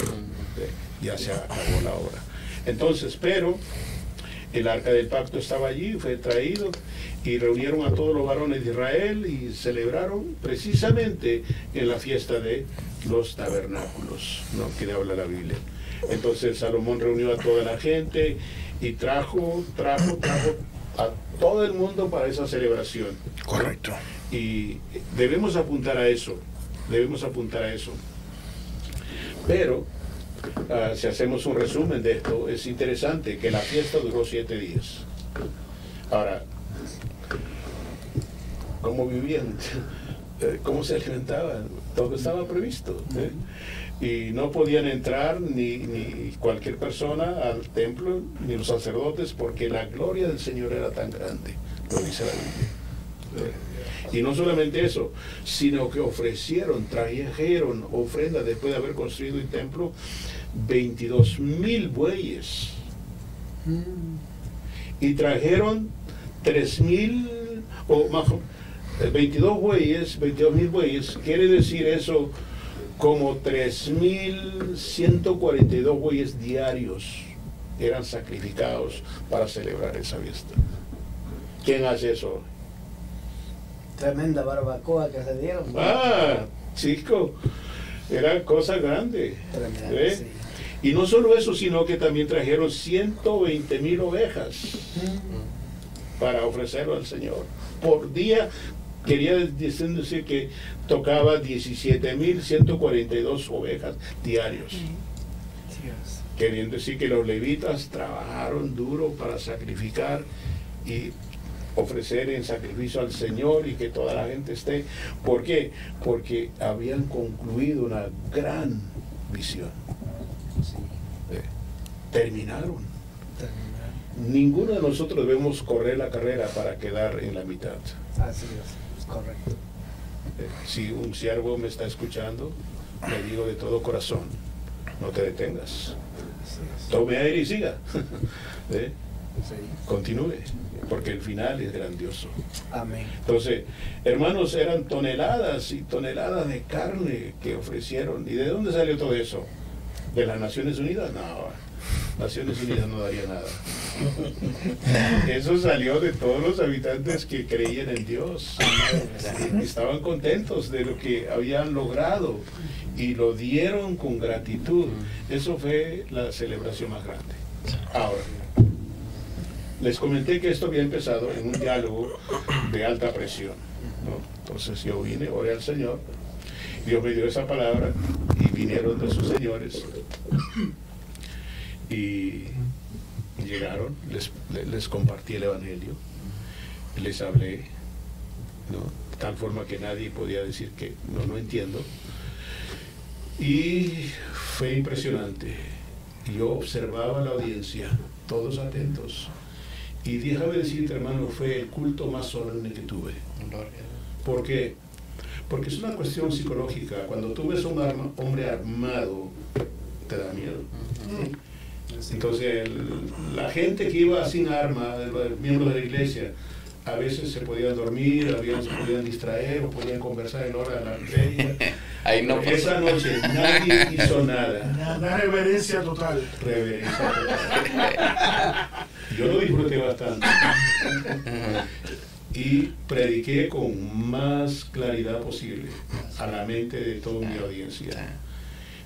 Ya se acabó la obra. Entonces, pero el arca del pacto estaba allí, fue traído y reunieron a todos los varones de Israel y celebraron precisamente en la fiesta de los tabernáculos, ¿no? que habla la Biblia. Entonces Salomón reunió a toda la gente y trajo, trajo, trajo a todo el mundo para esa celebración. Correcto. Y debemos apuntar a eso, debemos apuntar a eso. Pero, ah, si hacemos un resumen de esto, es interesante que la fiesta duró siete días. Ahora, ¿cómo vivían? (laughs) Eh, ¿Cómo se alimentaban? Todo estaba previsto. ¿eh? Y no podían entrar ni, cualquier persona al templo, ni los sacerdotes, porque la gloria del Señor era tan grande, lo dice la Biblia. Y no solamente eso, sino que ofrecieron, trajeron ofrenda después de haber construido el templo, 22 mil bueyes. Y trajeron 3 mil, o más, eh, 22 bueyes, 22 mil bueyes, quiere decir eso como 3.142 bueyes diarios eran sacrificados para celebrar esa fiesta. ¿Quién hace eso? Tremenda barbacoa que se dieron. Ah, chico, era cosa grande. Tremenda. Y no solo eso, sino que también trajeron 120 mil ovejas para ofrecerlo al Señor. Por día, quería decir que tocaba 17 mil 142 ovejas diarios. Queriendo decir que los levitas trabajaron duro para sacrificar y ofrecer en sacrificio al Señor y que toda la gente esté. ¿Por qué? Porque habían concluido una gran visión. Eh, terminaron. Ninguno de nosotros debemos correr la carrera para quedar en la mitad. Así es, es correcto. Eh, Si un siervo me está escuchando, le digo de todo corazón, no te detengas. Tome aire y siga. (laughs) ¿Eh? Sí. Continúe, porque el final es grandioso. Amén. Entonces, hermanos, eran toneladas y toneladas de carne que ofrecieron. ¿Y de dónde salió todo eso? ¿De las Naciones Unidas? No, Naciones Unidas no daría nada. Eso salió de todos los habitantes que creían en Dios. Estaban contentos de lo que habían logrado y lo dieron con gratitud. Eso fue la celebración más grande. Ahora, les comenté que esto había empezado en un diálogo de alta presión. Entonces yo vine, oré al Señor, Dios me dio esa palabra y vinieron de sus señores y llegaron, les, les- compartí el Evangelio, les hablé, ¿no? de tal forma que nadie podía decir que no, no entiendo. Y fue impresionante. Yo observaba la audiencia, todos atentos. Y déjame decirte, hermano, fue el culto más solemne que tuve. ¿Por qué? Porque es una cuestión psicológica. Cuando tú ves a un arma- hombre armado te da miedo. Entonces, el- la gente que iba sin arma, los miembros de la iglesia, a veces se podían dormir, a veces se podían distraer o podían conversar en hora de la iglesia. Ahí no Esa noche nadie hizo nada. Una reverencia total. Reverencia total. Yo lo disfruté bastante. Y prediqué con más claridad posible a la mente de toda mi audiencia.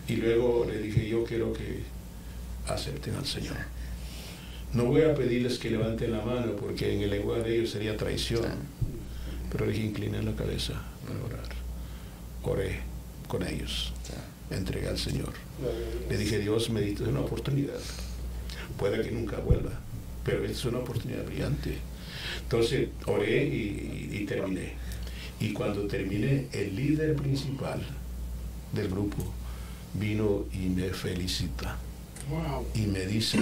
Y luego le dije, yo quiero que acepten al Señor. No voy a pedirles que levanten la mano porque en el lenguaje de ellos sería traición. Pero dije, inclinen la cabeza para orar. Oré con ellos. Entregué al Señor. Le dije, Dios me diste una oportunidad. Puede que nunca vuelva, pero es una oportunidad brillante. Entonces oré y, y terminé. Y cuando terminé, el líder principal del grupo vino y me felicita. Y me dice,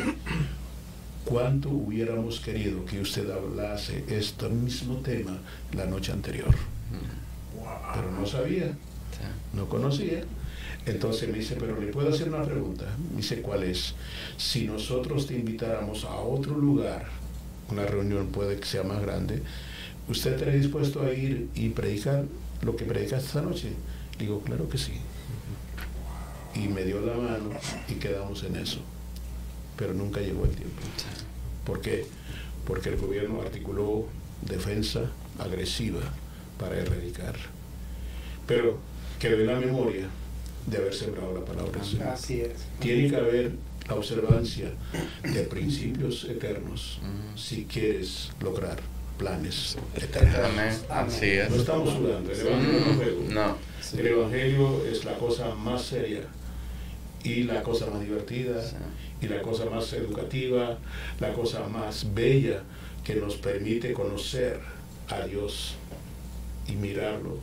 ¿cuánto hubiéramos querido que usted hablase este mismo tema la noche anterior? Pero no sabía, no conocía. Entonces me dice, pero le puedo hacer una pregunta. Me dice, ¿cuál es? Si nosotros te invitáramos a otro lugar, una reunión puede que sea más grande, ¿usted estaría dispuesto a ir y predicar lo que predicaste esta noche? Digo, claro que sí. Y me dio la mano y quedamos en eso. Pero nunca llegó el tiempo. ¿Por qué? Porque el gobierno articuló defensa agresiva para erradicar. Pero quedó en la memoria de haber sembrado la palabra. Así es. Tiene que haber la observancia de principios eternos si quieres lograr planes eternos. Amén. Así es. No estamos sudando, el Evangelio no es juego. No. El Evangelio es la cosa más seria y la cosa más divertida y la cosa más educativa, la cosa más bella que nos permite conocer a Dios y mirarlo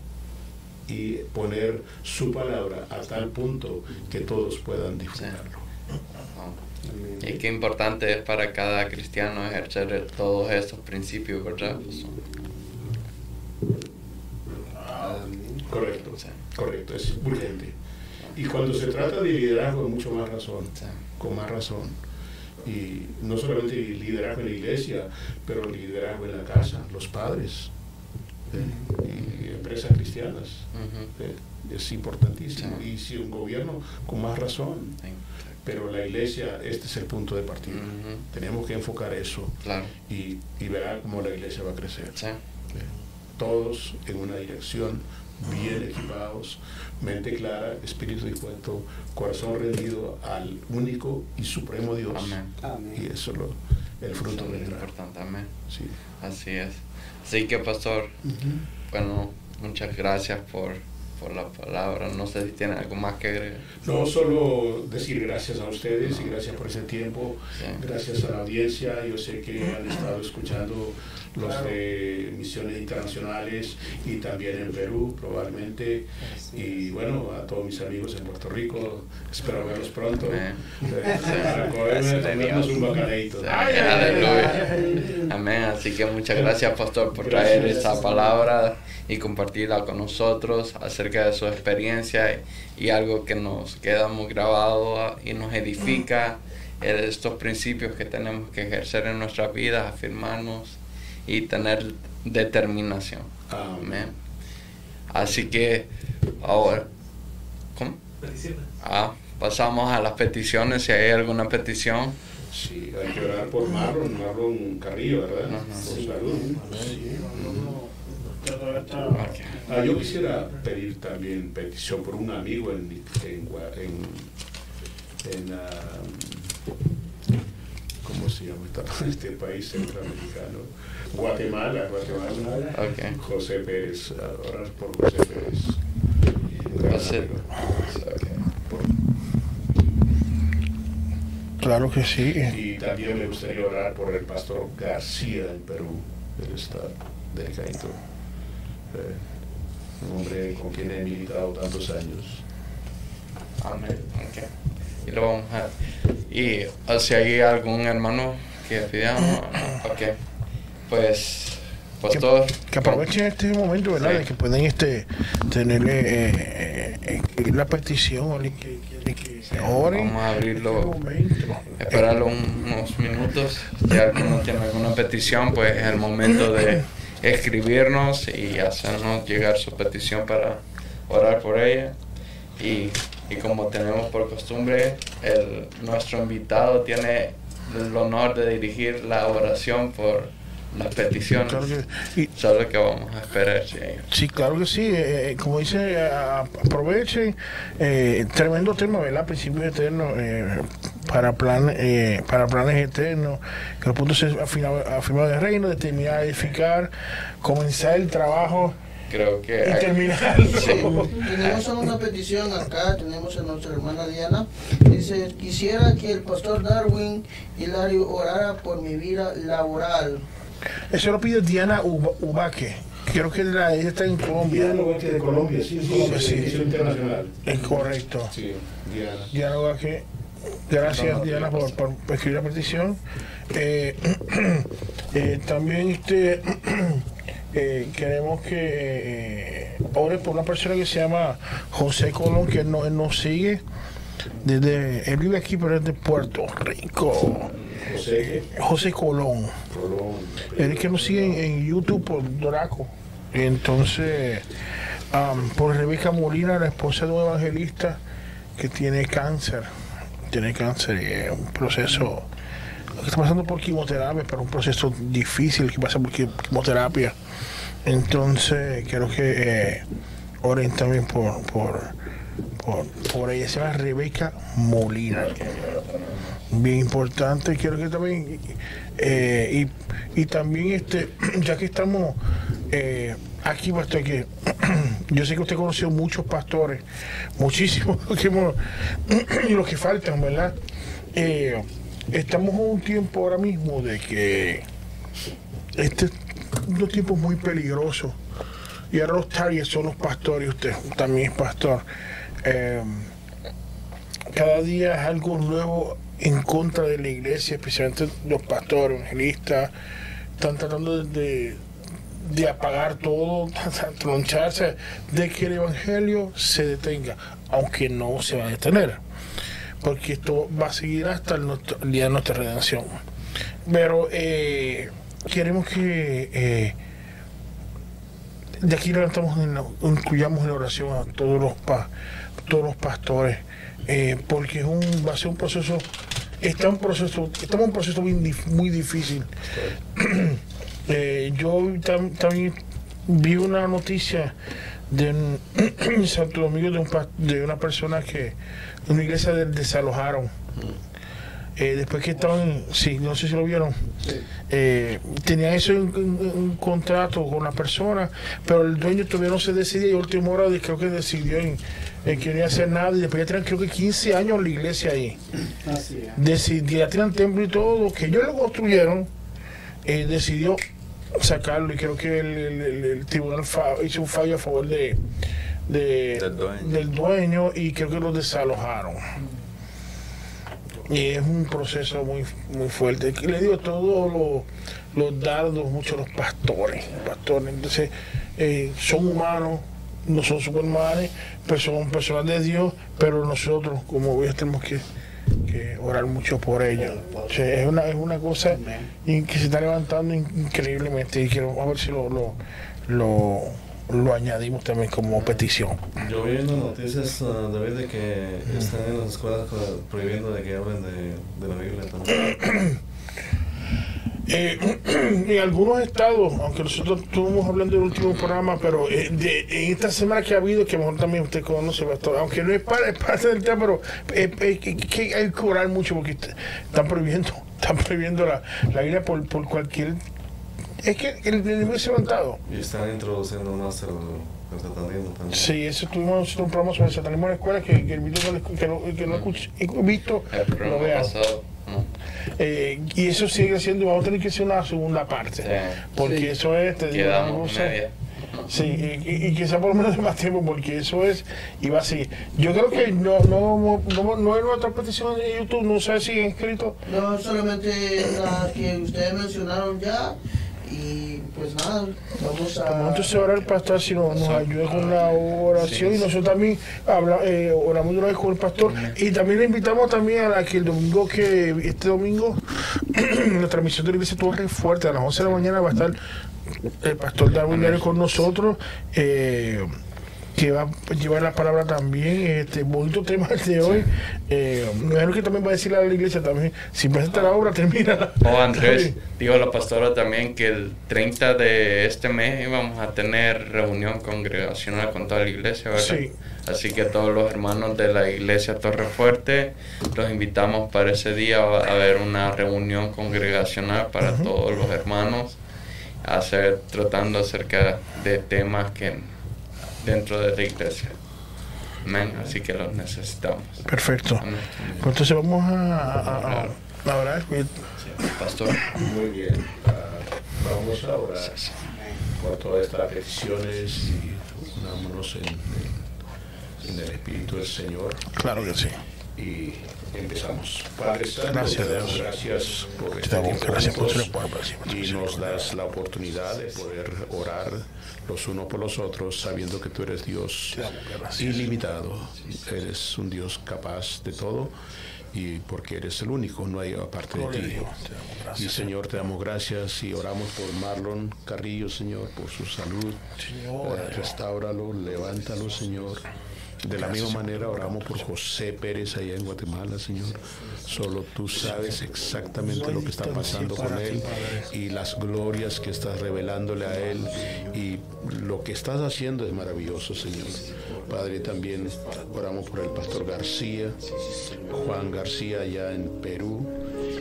y poner su palabra a tal punto que todos puedan disfrutarlo. Y qué importante es para cada cristiano ejercer todos estos principios, ¿verdad? Pues, Correcto, correcto, es urgente. Y cuando se trata de liderazgo, mucho más razón, con más razón. Y no solamente liderazgo en la iglesia, pero liderazgo en la casa, los padres, ¿eh? Empresas cristianas. ¿eh? Es importantísimo. Sí. Y si un gobierno, con más razón. Sí, Pero la iglesia, este es el punto de partida. Tenemos que enfocar eso Claro. y, y verá cómo la iglesia va a crecer. Sí. todos en una dirección, bien equipados, mente clara, espíritu dispuesto, corazón rendido al único y supremo Dios. Amén. Amén. Y eso lo, el fruto Eso es vendrá. importante. Amén. Sí. Así es. Así que, pastor, bueno, muchas gracias por, por la palabra. No sé si tiene algo más que agregar. No solo decir gracias a ustedes y gracias por ese tiempo, Sí. gracias a la audiencia. Yo sé que han estado escuchando los de misiones internacionales y también en Perú probablemente. Y bueno, a todos mis amigos en Puerto Rico, espero verlos pronto. Amén. Para un. Amén. Así que muchas gracias, pastor, por traer esa palabra y compartirla con nosotros acerca de su experiencia y, y algo que nos queda muy grabado y nos edifica estos principios que tenemos que ejercer en nuestras vidas, afirmarnos y tener determinación. Amén. Así que ahora, ¿cómo? Ah, pasamos a las peticiones, si hay alguna petición. Sí, hay que orar por Marlon, Marlon Carrillo, ¿verdad? Por salud. Ah, yo quisiera pedir también petición por un amigo en, en, en, en, ah, ¿cómo se llama esta- (laughs) este país centroamericano? Guatemala, Guatemala. José Pérez, orar por José Pérez. José-. Claro que sí. Y también me gustaría orar por el pastor García en Perú. Él está delicadito. Eh, un hombre con quien he militado tantos años. Amén. Ok. Y lo vamos a... Y o si hay algún hermano que pida, no, no, (coughs) ok. Pues Pastor. Que aprovechen este momento, ¿verdad? Sí. De que pueden este, tener eh, eh, eh, escribir la petición o que quieren que se oren. Vamos a abrirlo. Este. Esperarlo un- unos minutos. Ya que no tiene alguna petición, pues es el momento de escribirnos y hacernos llegar su petición para orar por ella. Y, y como tenemos por costumbre, el, nuestro invitado tiene el honor de dirigir la oración por las peticiones. Claro que- y- Solo que vamos a esperar. sí. Sí, claro que sí. eh, eh, como dice, aprovechen. eh, tremendo tema, ¿verdad? Principios eternos eh, para, plan, eh, para planes eternos. Que los puntos es afirmar, afirmar el reino, determinar, edificar, comenzar el trabajo Creo que y hay- terminarlo. (laughs) Tenemos una petición acá, tenemos a nuestra hermana Diana. Dice, quisiera que el pastor Darwin Hilario orara por mi vida laboral. Eso lo pide Diana Uba- Ubaque. Creo que la- ella está en Colombia. Diálogo de Colombia, sí, sí, Colombia, sí, sí. Internacional. Es correcto. Sí, Diana. Diana Ubaque. Gracias, Diana, por, escribir la petición. Eh, (clears throat) eh, también este, (clears throat) eh, queremos que eh, ore por una persona que se llama José Colón, que no, él nos sigue. Desde, él vive aquí, pero es de Puerto Rico. José José Colón. Colón. Él es que nos sigue en, en YouTube por Doraco. Y entonces, am, por Rebeca Molina, la esposa de un evangelista que tiene cáncer. Tiene cáncer y es un proceso que está pasando por quimioterapia, pero un proceso difícil que pasa por qui- quimioterapia. Entonces, quiero que eh, oren también por, por, por, por ella. Se llama Rebeca Molina bien importante. Quiero que también, eh, y, y también, este, (clears throat) ya que estamos eh, aquí, pastor, que (clears throat) yo sé que usted conoció muchos pastores, (laughs) muchísimos, (clears throat) los que faltan, ¿verdad? Eh, estamos en un tiempo ahora mismo de que este es unos tiempos muy peligrosos. Y ahora los targets son los pastores, usted también es pastor. Cada día es algo nuevo en contra de la iglesia, especialmente los pastores, evangelistas, están tratando de, de apagar todo, (laughs) troncharse, de que el evangelio se detenga, aunque no se va a detener, porque esto va a seguir hasta el, día de nuestra redención. Pero eh, queremos que eh, de aquí levantamos, incluyamos en la oración a todos los, pa- todos los pastores, eh, porque es un, va a ser un proceso, está un proceso, estamos en un proceso dif- muy difícil. (clears throat) Eh, yo tam- también vi una noticia de un- (clears throat) Santo Domingo de, un de una persona que una iglesia de- desalojaron. Eh, después que estaban, sí, no sé si lo vieron, eh, tenían eso en, un contrato con la persona, pero el dueño todavía no se decidía y a última hora creo que decidió en, en que no iba a hacer nada y después ya tenían creo que 15 años la iglesia ahí. Así es. Decidió, ya tenían templo y todo, que ellos lo construyeron, eh, decidió sacarlo y creo que el, el- el- el tribunal hizo un fallo a favor de, de- Del dueño. del dueño y creo que lo desalojaron. Y es un proceso muy, muy fuerte. Le digo, todos los, los dardos, muchos los pastores. pastores. Entonces, eh, son humanos, no son supermanes, pero son personas de Dios, pero nosotros, como veis, tenemos que, que orar mucho por ellos. O sea, es, una, es una cosa in- que se está levantando in- increíblemente y quiero a ver si lo, lo, lo, lo añadimos también como petición. Yo vi unas noticias, ah, David, de que están en las escuelas prohibiendo de que hablen de, de la Biblia también. (clears throat) Eh, (clears throat) en algunos estados, aunque nosotros estuvimos hablando del último programa, pero eh, de, en esta semana que ha habido, que a lo mejor también usted conoce, pastor, aunque no es, para, (laughs) es parte del tema, pero eh, eh, que, hay que orar mucho porque est- están prohibiendo, (laughs) están prohibiendo la, la Biblia por, por cualquier... Es que el enemigo se ha levantado. Y están introduciendo más el, satanismo también. Sí, eso tuvimos nosotros un programa sobre el satanismo en la escuela que, que el video que lo, que lo escuche- he visto, El lo programa vea. pasado. ¿No? Eh, y eso sigue siendo, vamos a tener que hacer una segunda parte. Sí. Porque Sí. eso es, te digo, cosa- media. Sí, y, y, y quizá por lo menos de (laughs) más tiempo, porque eso es, y va a seguir. Yo creo que no, no, no, no es nuestra petición de YouTube, no sé si han escrito. No solamente las que ustedes mencionaron ya Y pues nada, vamos a... Vamos entonces ahora el pastor si nos, nos ayuda con la oración y nosotros también habla, eh, oramos de una vez con el pastor. Y también le invitamos también a que el domingo que este domingo (clears throat) la transmisión de la iglesia Torre Fuerte. A las 11 de la mañana va a estar el pastor Darwin con nosotros eh, que va a llevar la palabra también este bonito tema de hoy eh, me que también va a decirle a la iglesia también si presenta la obra (laughs) termina Oh, Andrés, dijo la pastora también que el 30 de este mes íbamos a tener reunión congregacional con toda la iglesia, ¿verdad? Sí. Así que todos los hermanos de la iglesia Torre Fuerte los invitamos para ese día. A haber una reunión congregacional para todos los hermanos, hacer, tratando acerca de temas que dentro de la iglesia. Amén. Así que los necesitamos. perfecto Amén. Pues entonces vamos a, a, a- a orar Pastor. Muy bien. Ah, vamos a orar por todas estas peticiones y unámonos en, en- en el Espíritu del Señor claro que sí y empezamos. Padre Santo, Gracias, te damos Dios. gracias por Te este tiempo gracias por y nos das la oportunidad de poder orar los unos por los otros, sabiendo que tú eres Dios ilimitado, eres un Dios capaz de todo y porque eres el único, no hay aparte de ti. Y. Señor, te damos gracias y oramos por Marlon Carrillo, Señor, por su salud. Señor, Eh, restáuralo, levántalo, Señor. De la misma manera oramos por José Pérez allá en Guatemala, Señor. Solo tú sabes exactamente lo que está pasando con él y las glorias que estás revelándole a él y lo que estás haciendo es maravilloso, Señor. Padre, también oramos por el pastor García, Juan García allá en Perú.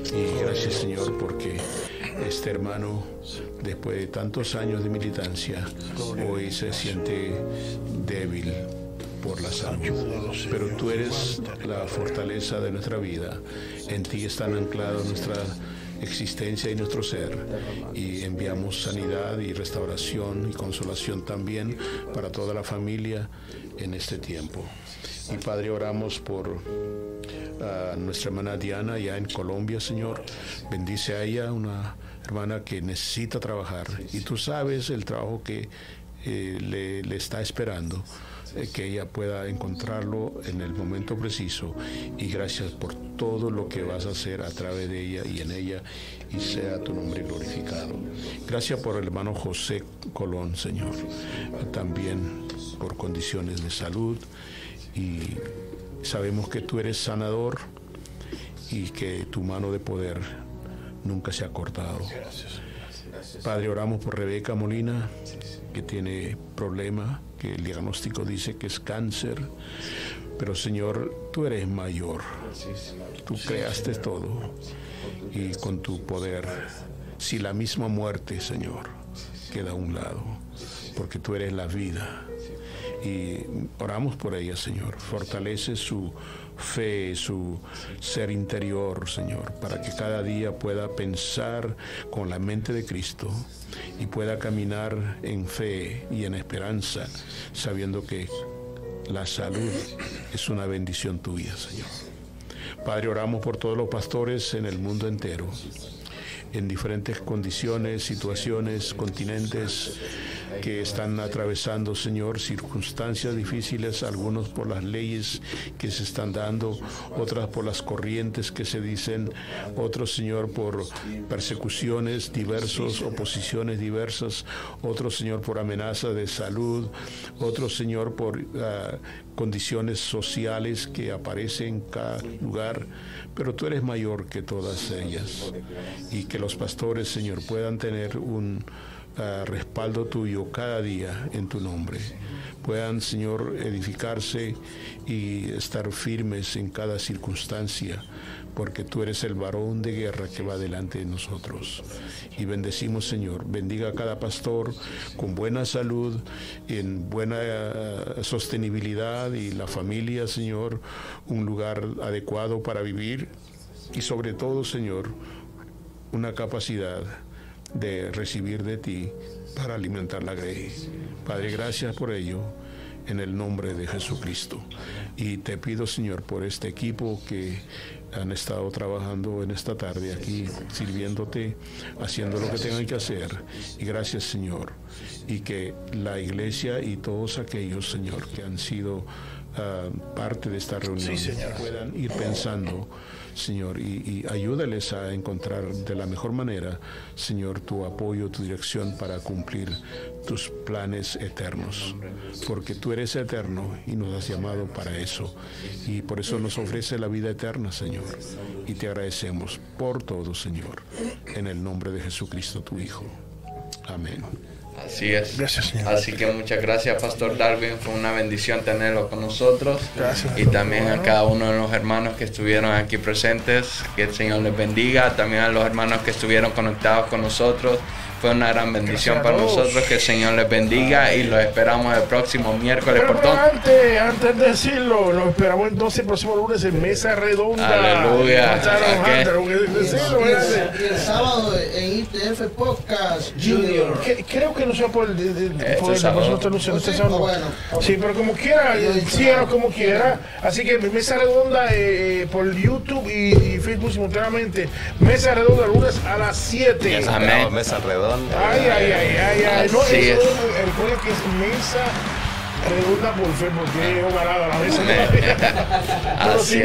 Y gracias, Señor, porque este hermano, después de tantos años de militancia, hoy se siente débil por la salud. Pero tú eres la fortaleza de nuestra vida. En ti están anclados nuestra existencia y nuestro ser. Y enviamos sanidad y restauración y consolación también para toda la familia en este tiempo. Y Padre, oramos por a nuestra hermana Diana ya en Colombia, Señor. Bendice a ella, una hermana que necesita trabajar. Y tú sabes el trabajo que eh, le está esperando. Eh, que ella pueda encontrarlo en el momento preciso y gracias por todo lo que vas a hacer a través de ella y en ella y sea tu nombre glorificado. Gracias por el hermano José Colón, Señor, también por condiciones de salud y sabemos que tú eres sanador y que tu mano de poder nunca se ha cortado. Padre, oramos por Rebeca Molina, que tiene problema, que el diagnóstico dice que es cáncer, pero Señor, tú eres mayor, tú creaste todo y con tu poder, si la misma muerte, Señor, queda a un lado, porque tú eres la vida. Y oramos por ella, Señor. Fortalece su fe, su ser interior, Señor, para que cada día pueda pensar con la mente de Cristo y pueda caminar en fe y en esperanza, sabiendo que la salud es una bendición tuya, Señor. Padre, oramos por todos los pastores en el mundo entero, en diferentes condiciones, situaciones, continentes que están atravesando, Señor, circunstancias difíciles, algunos por las leyes que se están dando, otras por las corrientes que se dicen, otros, Señor, por persecuciones diversos, oposiciones diversas, otros, Señor, por amenazas de salud, otros, Señor, por ah, condiciones sociales que aparecen en cada lugar, pero tú eres mayor que todas ellas y que los pastores, Señor, puedan tener un ah, respaldo tuyo cada día en tu nombre. Puedan, Señor, edificarse y estar firmes en cada circunstancia, porque tú eres el varón de guerra que va delante de nosotros. Y bendecimos, Señor, bendiga a cada pastor con buena salud, en buena ah, sostenibilidad y la familia, Señor, un lugar adecuado para vivir y sobre todo, Señor, una capacidad de recibir de ti para alimentar la grey. Padre, gracias por ello en el nombre de Jesucristo. Y te pido, Señor, por este equipo que han estado trabajando en esta tarde aquí, sirviéndote, haciendo lo que tengan que hacer. Y gracias, Señor. Y que la iglesia y todos aquellos, Señor, que han sido ah, parte de esta reunión puedan ir pensando. Señor, y, ayúdales a encontrar de la mejor manera, Señor, tu apoyo, tu dirección para cumplir tus planes eternos. Porque tú eres eterno y nos has llamado para eso. Y por eso nos ofrece la vida eterna, Señor. Y te agradecemos por todo, Señor. En el nombre de Jesucristo, tu Hijo. Amén. Así es. Gracias, Señor. Así que muchas gracias, Pastor Darwin. Fue una bendición tenerlo con nosotros. Gracias, Y también a cada uno de los hermanos que estuvieron aquí presentes. Que el Señor les bendiga. También a los hermanos que estuvieron conectados con nosotros. Fue una gran bendición Gracias para nosotros. Que el Señor les bendiga. Y los esperamos el próximo miércoles. Pero, por pero todo. antes, antes de decirlo, nos esperamos entonces el próximo lunes en Mesa Redonda. Aleluya. Y el, y el sábado en ITF Podcast Junior. Que- Creo que no sea por el. de- de- Este por el- sábado. por nosotros no sé, este Sí, sábado. bueno. Sí, pero como quiera, síganos como quiera. Así que mesa redonda eh, eh, por YouTube y, y Facebook simultáneamente. Mesa redonda lunes a las 7. Amén. Mesa redonda. Ay, ay, ay, ay, ay. No, Así eso, es. eh, recuerden que es mesa redonda por Facebook, porque es ovalada la mesa. (laughs) Pero Así.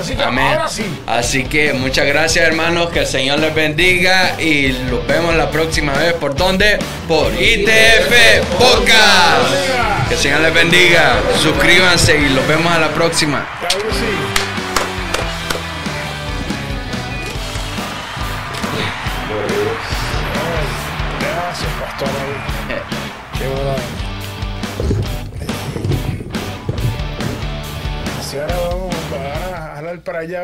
Así que Amén. ahora sí. Así que muchas gracias hermanos, que el Señor les bendiga y los vemos la próxima vez. ¿Por dónde? Por ITF Podcast. Que el Señor les bendiga. Suscríbanse y los vemos a la próxima. Así ahora vamos a jalar para allá.